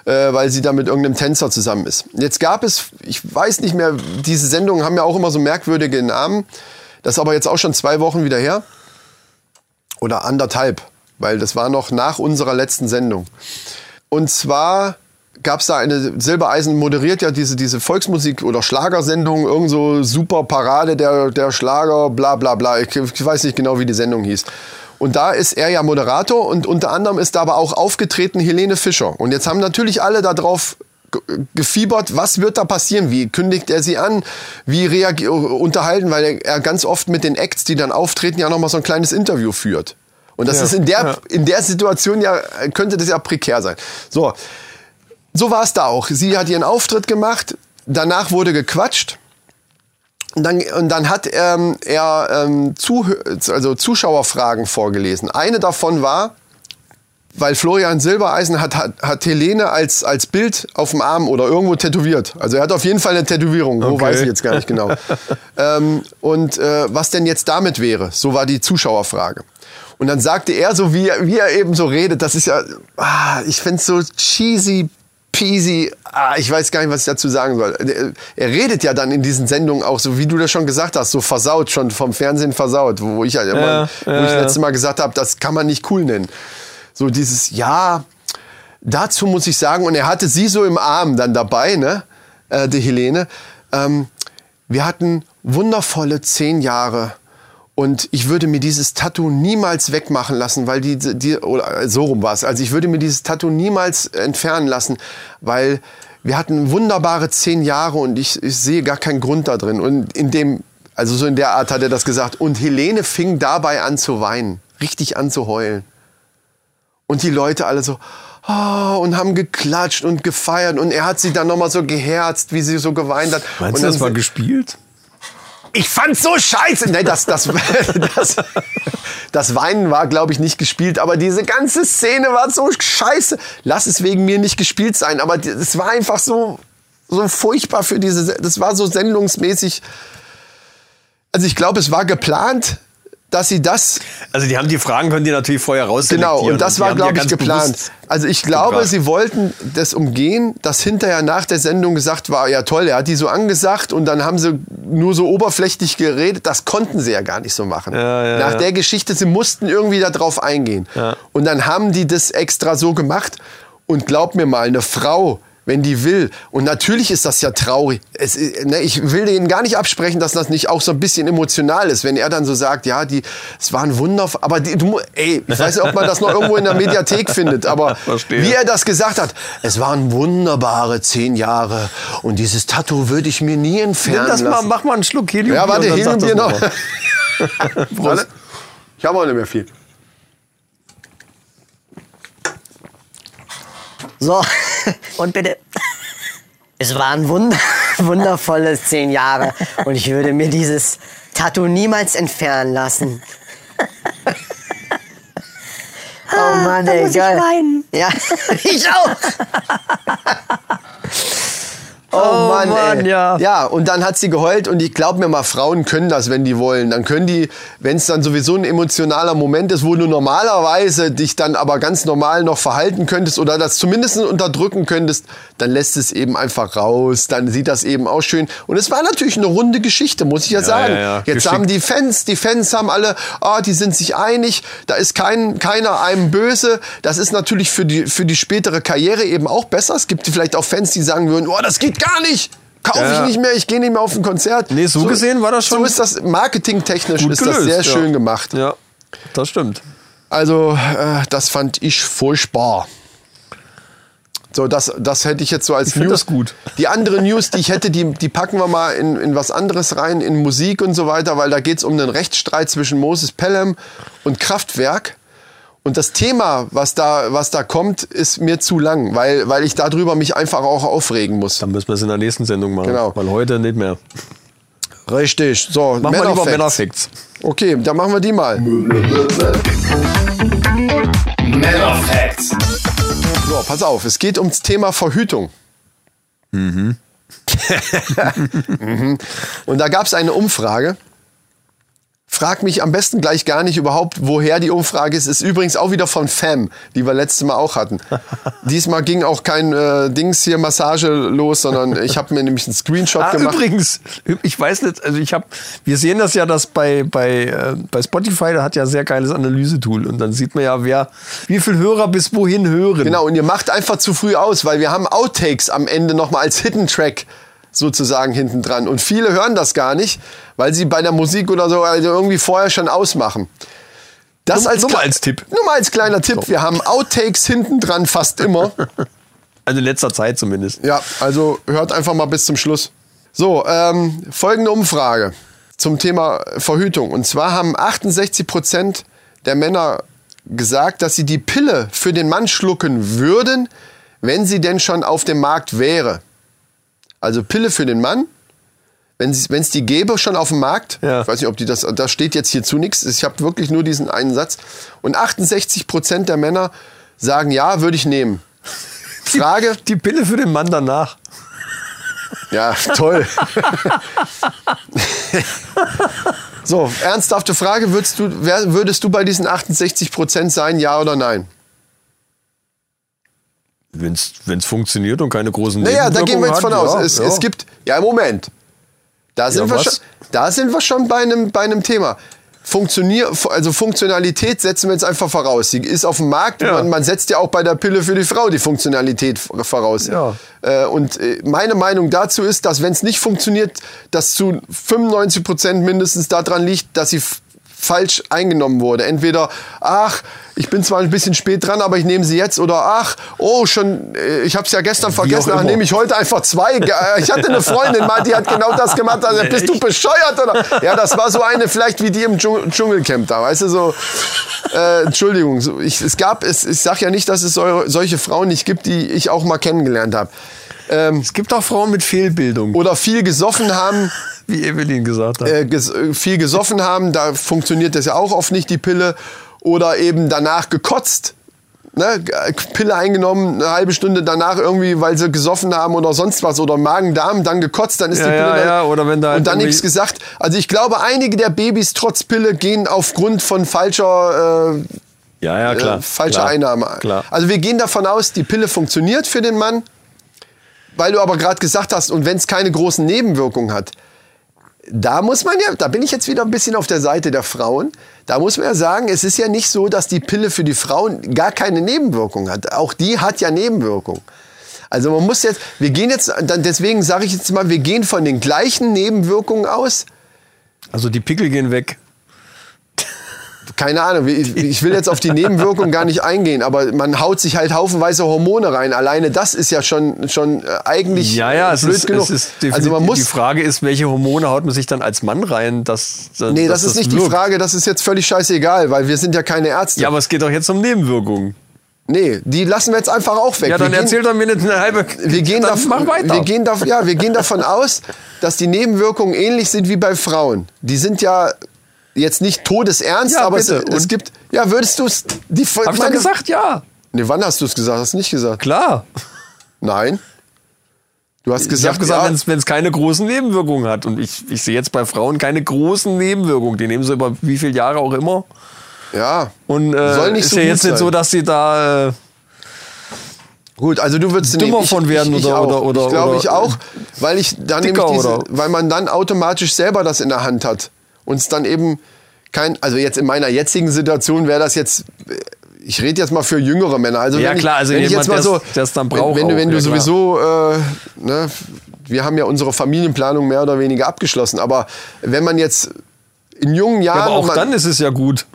äh, weil sie da mit irgendeinem Tänzer zusammen ist. Jetzt gab es, ich weiß nicht mehr, diese Sendungen haben ja auch immer so merkwürdige Namen. Das ist aber jetzt auch schon zwei Wochen wieder her oder anderthalb, weil das war noch nach unserer letzten Sendung. Und zwar gab es da eine, Silbereisen moderiert ja diese, diese Volksmusik- oder Schlagersendung, irgend so super Parade der, der Schlager, bla bla bla. Ich, ich weiß nicht genau, wie die Sendung hieß. Und da ist er ja Moderator und unter anderem ist da aber auch aufgetreten Helene Fischer. Und jetzt haben natürlich alle darauf gefiebert, was wird da passieren? Wie kündigt er sie an? Wie reagiert, unterhalten? Weil er, ganz oft mit den Acts, die dann auftreten, ja nochmal so ein kleines Interview führt. Und das Ja, ist in der, ja. in der Situation ja, könnte das ja prekär sein. So, so war es da auch. Sie hat ihren Auftritt gemacht, danach wurde gequatscht. Und dann, und dann hat ähm, er ähm, Zuhö- also Zuschauerfragen vorgelesen. Eine davon war, weil Florian Silbereisen hat, hat, hat Helene als, als Bild auf dem Arm oder irgendwo tätowiert. Also er hat auf jeden Fall eine Tätowierung, wo Okay. weiß ich jetzt gar nicht genau. ähm, und äh, was denn jetzt damit wäre, so war die Zuschauerfrage. Und dann sagte er so, wie, er- wie er eben so redet, das ist ja, ah, ich find's so cheesy peasy, ah, ich weiß gar nicht, was ich dazu sagen soll. Er, er redet ja dann in diesen Sendungen auch so, wie du das schon gesagt hast, so versaut, schon vom Fernsehen versaut, wo ich halt immer, Ja, wo ja, ich ja. letztes Mal gesagt habe, das kann man nicht cool nennen. So dieses, ja, dazu muss ich sagen, und er hatte sie so im Arm dann dabei, ne, äh, die Helene. ähm, wir hatten wundervolle zehn Jahre. Und ich würde mir dieses Tattoo niemals wegmachen lassen, weil die, die oder so rum war es. Also ich würde mir dieses Tattoo niemals entfernen lassen, weil wir hatten wunderbare zehn Jahre und ich, ich sehe gar keinen Grund da drin. Und in dem, also so in der Art hat er das gesagt. Und Helene fing dabei an zu weinen, richtig an zu heulen. Und die Leute alle so, oh, und haben geklatscht und gefeiert. Und er hat sie dann nochmal so geherzt, wie sie so geweint hat. Meinst und du, das war gespielt? ich fand's so scheiße. Nee, das, das, das, das Weinen war, glaube ich, nicht gespielt, aber diese ganze Szene war so scheiße. Lass es wegen mir nicht gespielt sein, aber es war einfach so, so furchtbar für diese, Se- das war so sendungsmäßig. Also ich glaube, es war geplant, dass sie das Also die haben die Fragen, können die natürlich vorher rausselektieren. Genau, und das die war, die ja glaube ich, geplant. Also ich glaube, gebracht. sie wollten das umgehen, dass hinterher nach der Sendung gesagt war, ja toll, er hat die so angesagt und dann haben sie nur so oberflächlich geredet. Das konnten sie ja gar nicht so machen. Ja, ja, nach der Geschichte, sie mussten irgendwie darauf eingehen. Und dann haben die das extra so gemacht. Und glaub mir mal, eine Frau, wenn die will, und natürlich ist das ja traurig. Es, ne, ich will denen gar nicht absprechen, dass das nicht auch so ein bisschen emotional ist, wenn er dann so sagt, ja, die, es war ein Wunder, aber die, du, ey, ich weiß nicht, ob man das noch irgendwo in der Mediathek findet, aber Verstehe. wie er das gesagt hat, es waren wunderbare zehn Jahre und dieses Tattoo würde ich mir nie Nimm entfernen das mal, lassen. mach mal einen Schluck Helium. ja, warte, Heliumbier das noch. mal. Warte. Ich habe auch nicht mehr viel. So, und bitte. Es waren wund wundervolle zehn Jahre und ich würde mir dieses Tattoo niemals entfernen lassen. Oh Mann, da ey, muss ich geil. weinen. Ja, ich auch. Oh, Mann, Mann, ey. ja. Ja, und dann hat sie geheult und ich glaube mir mal, Frauen können das, wenn die wollen. Dann können die, wenn es dann sowieso ein emotionaler Moment ist, wo du normalerweise dich dann aber ganz normal noch verhalten könntest oder das zumindest unterdrücken könntest, dann lässt es eben einfach raus. Dann sieht das eben auch schön. Und es war natürlich eine runde Geschichte, muss ich ja, sagen. ja, ja. Jetzt Geschickt. haben die Fans, die Fans haben alle, ah, die sind sich einig, da ist kein, keiner einem böse. Das ist natürlich für die, für die spätere Karriere eben auch besser. Es gibt vielleicht auch Fans, die sagen würden, oh, das geht gar nicht. Kaufe Ja. ich nicht mehr, ich gehe nicht mehr auf ein Konzert. Nee, so gesehen war das schon So ist das marketingtechnisch ist das gelöst, sehr ja. schön gemacht. Ja, das stimmt. Also, äh, das fand ich furchtbar. So, das, das hätte ich jetzt so als Ich News. das gut. Die andere News, die ich hätte, die, die packen wir mal in, in was anderes rein, in Musik und so weiter, weil da geht es um einen Rechtsstreit zwischen Moses Pelham und Kraftwerk. Und das Thema, was da, was da kommt, ist mir zu lang, weil, weil ich darüber mich einfach auch aufregen muss. Dann müssen wir es in der nächsten Sendung machen. Genau. Weil heute nicht mehr. Richtig. So, Machen wir lieber Männerfacts. Okay, dann machen wir die mal. Männerfacts. So, pass auf, es geht ums Thema Verhütung. Mhm. Und da gab es eine Umfrage. Frag mich am besten gleich gar nicht überhaupt, woher die Umfrage ist. Ist übrigens auch wieder von FAM, die wir letztes Mal auch hatten. Diesmal ging auch kein äh, Dings hier Massage los, sondern ich habe mir nämlich einen Screenshot Ah, gemacht. übrigens, ich weiß nicht, also ich habe, wir sehen das ja, dass bei, bei, äh, bei Spotify, da hat ja sehr geiles Analysetool und dann sieht man ja, wer, wie viel Hörer bis wohin hören. Genau, und ihr macht einfach zu früh aus, weil wir haben Outtakes am Ende nochmal als Hidden Track sozusagen hinten dran. Und viele hören das gar nicht, weil sie bei der Musik oder so also irgendwie vorher schon ausmachen. Das Nur- als, nur als Tipp. Nur mal als kleiner Tipp. Wir haben Outtakes hinten dran fast immer. Also in letzter Zeit zumindest. Ja, also hört einfach mal bis zum Schluss. So, ähm, folgende Umfrage zum Thema Verhütung. Und zwar haben 68 Prozent der Männer gesagt, dass sie die Pille für den Mann schlucken würden, wenn sie denn schon auf dem Markt wäre. Also Pille für den Mann, wenn es die gäbe schon auf dem Markt. Ja. Ich weiß nicht, ob die das, da steht jetzt hierzu nichts. Ich habe wirklich nur diesen einen Satz. Und 68 Prozent der Männer sagen, ja, würde ich nehmen. Frage, Die Pille für den Mann danach. ja, toll. so, ernsthafte Frage, würdest du, wer, würdest du bei diesen 68 Prozent sein, ja oder nein? Wenn es funktioniert und keine großen Naja, da gehen wir jetzt von Nebenwirkungen aus. hat, es, ja, es ja. gibt, ja, Moment. Da sind, wir was? schon, da sind wir schon bei einem, bei einem Thema. Funktionier, also Funktionalität setzen wir jetzt einfach voraus. Die ist auf dem Markt. Ja. Man, man setzt ja auch bei der Pille für die Frau die Funktionalität voraus. Ja. Äh, und äh, meine Meinung dazu ist, dass wenn es nicht funktioniert, dass zu 95 Prozent mindestens daran liegt, dass sie falsch eingenommen wurde. Entweder, ach, ich bin zwar ein bisschen spät dran, aber ich nehme sie jetzt. Oder, ach, oh, schon, äh, ich habe es ja gestern vergessen, ach, immer. nehme ich heute einfach zwei. Äh, Ich hatte eine Freundin mal, die hat genau das gemacht. Also, bist du bescheuert? Oder? Ja, das war so eine, vielleicht wie die im Dschung- Dschungelcamp da, weißt du, so. Äh, Entschuldigung, so, ich, es gab, es, ich sag ja nicht, dass es so, solche Frauen nicht gibt, die ich auch mal kennengelernt habe. Ähm, Es gibt auch Frauen mit Fehlbildung, oder viel gesoffen haben, wie Evelyn gesagt hat. äh, ges äh, viel gesoffen haben, da funktioniert das ja auch oft nicht, die Pille. Oder eben danach gekotzt. Ne? G- Pille eingenommen, eine halbe Stunde danach irgendwie, weil sie gesoffen haben oder sonst was. Oder Magen-Darm, dann gekotzt, dann ist Ja, die Pille ja, dann, ja, oder wenn da halt Und dann nichts gesagt. Also ich glaube, einige der Babys trotz Pille gehen aufgrund von falscher äh, ja, ja, klar. äh, falsche klar, Einnahme. Klar. Also wir gehen davon aus, die Pille funktioniert für den Mann, weil du aber gerade gesagt hast, und wenn es keine großen Nebenwirkungen hat, da muss man ja, da bin ich jetzt wieder ein bisschen auf der Seite der Frauen, da muss man ja sagen, es ist ja nicht so, dass die Pille für die Frauen gar keine Nebenwirkung hat. Auch die hat ja Nebenwirkungen. Also man muss jetzt, wir gehen jetzt, deswegen sage ich jetzt mal, wir gehen von den gleichen Nebenwirkungen aus. Also die Pickel gehen weg. Keine Ahnung, ich, ich will jetzt auf die Nebenwirkungen gar nicht eingehen, aber man haut sich halt haufenweise Hormone rein. Alleine das ist ja schon, schon äh, eigentlich Ja, ja, es blöd ist, genug. also man muss, die Frage ist, welche Hormone haut man sich dann als Mann rein, dass, dass nee, das ist nicht die wirkt. Frage, das ist jetzt völlig scheißegal, weil wir sind ja keine Ärzte. Ja, aber es geht doch jetzt um Nebenwirkungen. nee, die lassen wir jetzt einfach auch weg. Ja, dann wir erzähl doch mir nicht eine halbe. wir gehen, dann dav- mach weiter. Wir gehen, ja, wir gehen davon aus, dass die Nebenwirkungen ähnlich sind wie bei Frauen. Die sind ja jetzt nicht todesernst, Ja, aber es, es gibt. Ja, würdest du es. Die Hab ich meine- gesagt, ja. Nee, wann hast du es gesagt? Hast du nicht gesagt? Klar. Nein. Du hast Ich gesagt, habe gesagt, ja, wenn es keine großen Nebenwirkungen hat. Und ich, ich sehe jetzt bei Frauen keine großen Nebenwirkungen. Die nehmen sie über wie viele Jahre auch immer. ja. Und äh, Soll nicht ist so ja jetzt nicht sein. so, dass sie da. Äh, Gut, also du würdest Dümmer. Ich, von werden ich, ich oder- oder- oder- Ich glaube ich auch, weil ich dann nämlich diese, weil man dann automatisch selber das in der Hand hat und es dann eben kein, also jetzt in meiner jetzigen Situation wäre das jetzt, ich rede jetzt mal für jüngere Männer. Also Ja, wenn klar, ich, also wenn ich jemand, jetzt mal so, der's dann wenn, braucht wenn, du, auch, wenn du ja, klar. sowieso, äh, ne, wir haben ja unsere Familienplanung mehr oder weniger abgeschlossen, aber wenn man jetzt in jungen Jahren, aber auch dann ist es ja gut.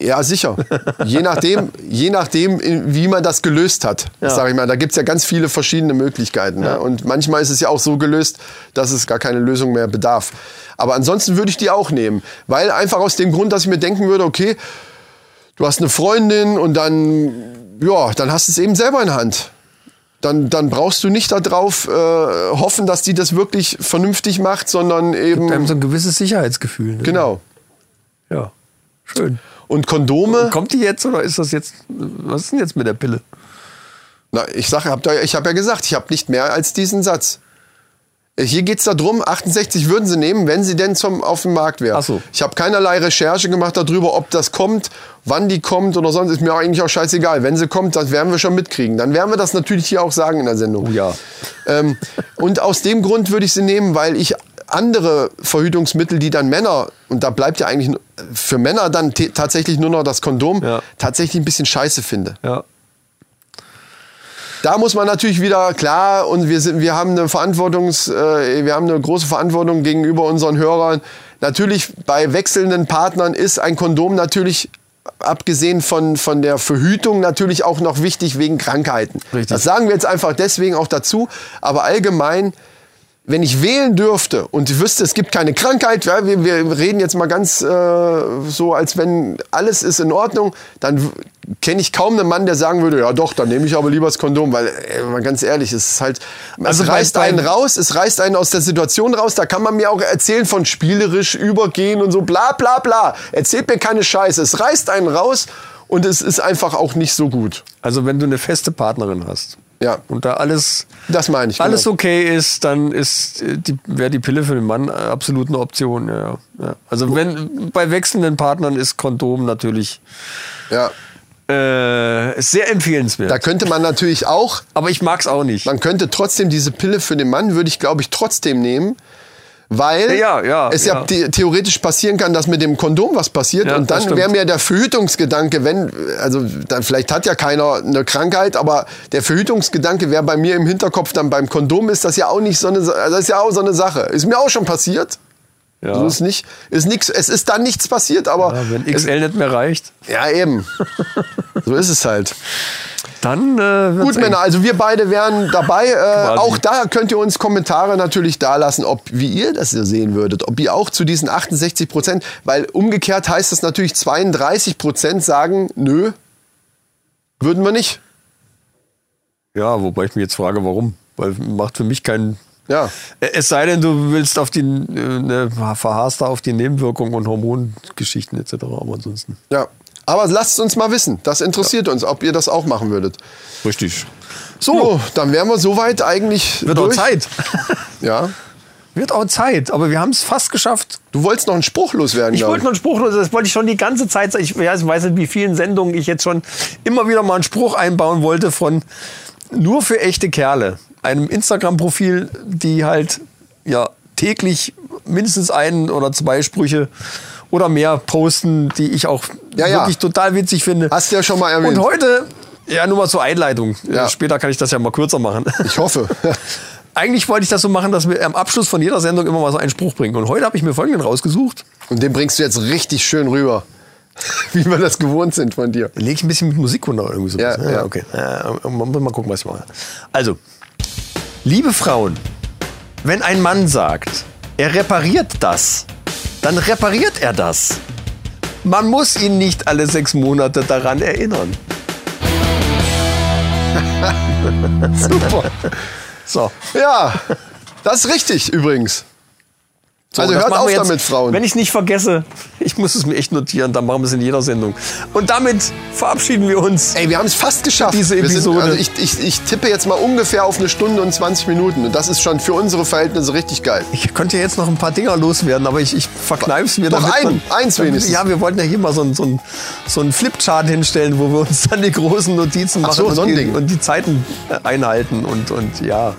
Ja, sicher. je nachdem, je nachdem, wie man das gelöst hat, Ja. sag ich mal. Da gibt's ja ganz viele verschiedene Möglichkeiten. Ne? Und manchmal ist es ja auch so gelöst, dass es gar keine Lösung mehr bedarf. Aber ansonsten würde ich die auch nehmen. Weil einfach aus dem Grund, dass ich mir denken würde, okay, du hast eine Freundin und dann, ja, dann hast du es eben selber in der Hand. Dann, dann brauchst du nicht darauf äh, hoffen, dass die das wirklich vernünftig macht, sondern eben. Wir haben so ein gewisses Sicherheitsgefühl. Ne? Genau. Ja. Schön. Und Kondome. Kommt die jetzt oder ist das jetzt. Was ist denn jetzt mit der Pille? Na, ich sage, hab da, ich habe ja gesagt, ich habe nicht mehr als diesen Satz. Hier geht's da drum, 68 würden sie nehmen, wenn sie denn zum, auf dem Markt wäre. So. Ich habe keinerlei Recherche gemacht darüber, ob das kommt, wann die kommt oder sonst. Ist mir eigentlich auch scheißegal. Wenn sie kommt, das werden wir schon mitkriegen. Dann werden wir das natürlich hier auch sagen in der Sendung. Oh ja. Ähm, und aus dem Grund würde ich sie nehmen, weil ich andere Verhütungsmittel, die dann Männer, und da bleibt ja eigentlich für Männer dann tatsächlich nur noch das Kondom, Ja. tatsächlich ein bisschen scheiße finde. Ja. Da muss man natürlich wieder klar und wir sind, wir haben eine Verantwortungs, äh, wir haben eine große Verantwortung gegenüber unseren Hörern. Natürlich bei wechselnden Partnern ist ein Kondom natürlich abgesehen von von der Verhütung natürlich auch noch wichtig wegen Krankheiten. Richtig. Das sagen wir jetzt einfach deswegen auch dazu. Aber allgemein wenn ich wählen dürfte und ich wüsste, es gibt keine Krankheit, ja, wir, wir reden jetzt mal ganz äh, so, als wenn alles ist in Ordnung, dann kenne ich kaum einen Mann, der sagen würde, ja doch, dann nehme ich aber lieber das Kondom, weil, äh, mal ganz ehrlich, es ist halt, Also es reißt einen raus, es reißt einen aus der Situation raus, da kann man mir auch erzählen von spielerisch übergehen und so, bla bla bla. Erzählt mir keine Scheiße, es reißt einen raus und es ist einfach auch nicht so gut. Also, wenn du eine feste Partnerin hast Ja, und da alles, das meine ich. alles genau. okay ist, dann ist äh, die, wäre die Pille für den Mann äh, absolut eine Option. Ja, ja. Also, wenn bei wechselnden Partnern ist Kondom natürlich Ja. äh, sehr empfehlenswert. Da könnte man natürlich auch Aber ich mag es auch nicht. Man könnte trotzdem diese Pille für den Mann, würde ich glaube ich trotzdem nehmen, weil Ja, ja, es ja, ja. the- theoretisch passieren kann, dass mit dem Kondom was passiert. Und dann wäre mir der Verhütungsgedanke, wenn, also dann, vielleicht hat ja keiner eine Krankheit, aber der Verhütungsgedanke wäre bei mir im Hinterkopf dann beim Kondom ist das ja auch nicht so eine, das ist ja auch so eine Sache. Ist mir auch schon passiert. Ja. So ist nicht, ist nix, es ist dann nichts passiert, aber wenn es, XL nicht mehr reicht, ja eben. so ist es halt. Dann äh, Gut. Männer, also wir beide wären dabei. Äh, auch da könnt ihr uns Kommentare natürlich dalassen, ob wie ihr das sehen würdet. Ob ihr auch zu diesen 68 Prozent, weil umgekehrt heißt es natürlich 32 Prozent sagen, nö, würden wir nicht. Ja, wobei ich mich jetzt frage, warum. Weil macht für mich keinen. Ja. Es sei denn, du willst auf die, äh, ne, verharrst da auf die Nebenwirkungen und Hormongeschichten etc. Aber ansonsten. Ja. Aber lasst uns mal wissen. Das interessiert uns, ob ihr das auch machen würdet. Richtig. So, So, dann wären wir soweit eigentlich wird auch durch. Zeit. Ja. wird auch Zeit, aber wir haben es fast geschafft. Du wolltest noch einen Spruch loswerden, Ich wollte noch einen Spruch, los- das wollte ich schon die ganze Zeit. Ja, ich weiß nicht, wie vielen Sendungen ich jetzt schon immer wieder mal einen Spruch einbauen wollte von nur für echte Kerle. Einem Instagram-Profil, die halt ja täglich mindestens einen oder zwei Sprüche oder mehr posten, die ich auch Ja, ja. wirklich total witzig finde. Hast du ja schon mal erwähnt. Und heute, ja, nur mal zur Einleitung. Ja. Später kann ich das ja mal kürzer machen. Ich hoffe. Eigentlich wollte ich das so machen, dass wir am Abschluss von jeder Sendung immer mal so einen Spruch bringen. Und heute habe ich mir folgenden rausgesucht. Und den bringst du jetzt richtig schön rüber. Wie wir das gewohnt sind von dir. Leg ich ein bisschen mit Musik runter oder irgendwie so. Ja, ja. okay. Äh, mal, mal gucken, was ich mache. Also, liebe Frauen, wenn ein Mann sagt, er repariert das, dann repariert er das. Man muss ihn nicht alle sechs Monate daran erinnern. Super. So. Ja, das ist richtig übrigens. So, also hört auf jetzt, damit, Frauen. Wenn ich es nicht vergesse, ich muss es mir echt notieren, dann machen wir es in jeder Sendung. Und damit verabschieden wir uns. Ey, wir haben es fast geschafft. Diese Wir sind, Episode. also ich, ich, ich tippe jetzt mal ungefähr auf eine Stunde und 20 Minuten. Und das ist schon für unsere Verhältnisse richtig geil. Ich könnte jetzt noch ein paar Dinger loswerden, aber ich, ich verkneife es mir Doch damit ein, man- eins wenigstens. Ja, wir wollten ja hier mal so einen so ein, so ein Flipchart hinstellen, wo wir uns dann die großen Notizen Ach machen so, und, so die, und die Zeiten äh, einhalten. Und, und ja,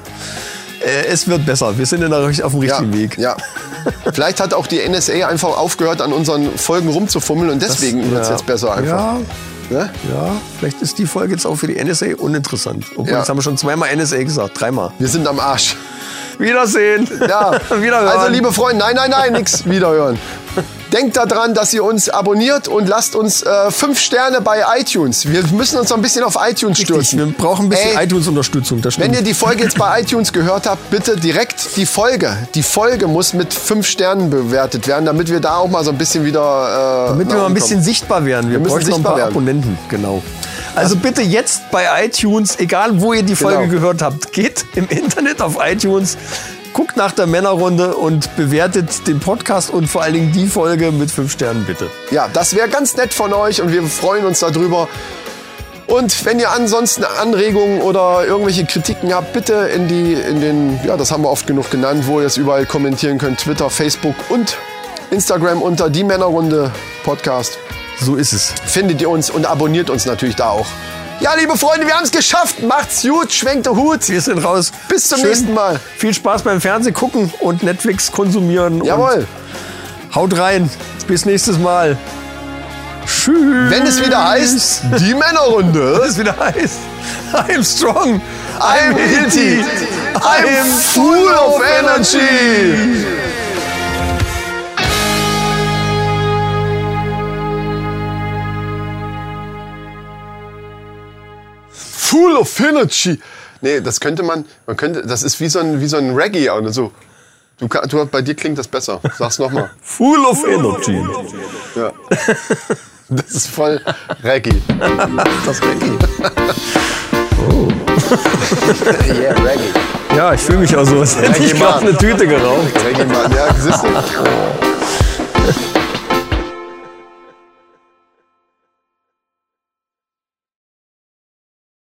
Äh, es wird besser. Wir sind in der, auf dem Ja, richtigen Weg. ja. Vielleicht hat auch die NSA einfach aufgehört, an unseren Folgen rumzufummeln und deswegen wird es ja. jetzt besser einfach. Ja, Ne? ja, vielleicht ist die Folge jetzt auch für die NSA uninteressant. Obwohl, Ja. jetzt haben wir schon zweimal NSA gesagt, dreimal. Wir sind am Arsch. Wiedersehen. Ja, Wiederhören. also liebe Freunde, nein, nein, nein, nix wiederhören. Denkt daran, dass ihr uns abonniert und lasst uns äh, fünf Sterne bei iTunes. Wir müssen uns noch ein bisschen auf iTunes Richtig, stürzen. wir brauchen ein bisschen iTunes-Unterstützung. Wenn ihr die Folge jetzt bei iTunes gehört habt, bitte direkt die Folge. Die Folge muss mit fünf Sternen bewertet werden, damit wir da auch mal so ein bisschen wieder. Äh, Damit wir mal ein bisschen sichtbar werden. Wir, Wir müssen bräuchten noch ein sichtbar paar werden. Abonnenten. Genau. Also bitte jetzt bei iTunes, egal wo ihr die Folge Genau. gehört habt, geht im Internet auf iTunes, guckt nach der Männerrunde und bewertet den Podcast und vor allen Dingen die Folge mit fünf Sternen bitte. Ja, das wäre ganz nett von euch und wir freuen uns darüber. Und wenn ihr ansonsten Anregungen oder irgendwelche Kritiken habt, bitte in die, in den, ja, das haben wir oft genug genannt, wo ihr es überall kommentieren könnt. Twitter, Facebook und Instagram unter die Männerrunde Podcast. So ist es. Findet ihr uns und abonniert uns natürlich da auch. Ja, liebe Freunde, wir haben es geschafft. Macht's gut, schwenkt den Hut. Wir sind raus. Bis zum nächsten Mal. Viel Spaß beim Fernsehen gucken und Netflix konsumieren. Jawohl. Haut rein. Bis nächstes Mal. Tschüss. Wenn es wieder heißt, die Männerrunde. Wenn es wieder heißt, I'm strong. I'm hitty. I'm full of energy. Full of energy. Nee, das könnte man, man könnte, das ist wie so ein, wie so ein Reggae oder so. Du, du, bei dir klingt das besser. Sag's nochmal. Full of energy. Ja. Das ist voll Reggae. Das Reggae. Yeah, Reggae. Ja, ich fühle mich auch so, als hätte ich gerade eine Tüte geraucht. Reggae, Mann. Ja, siehst du?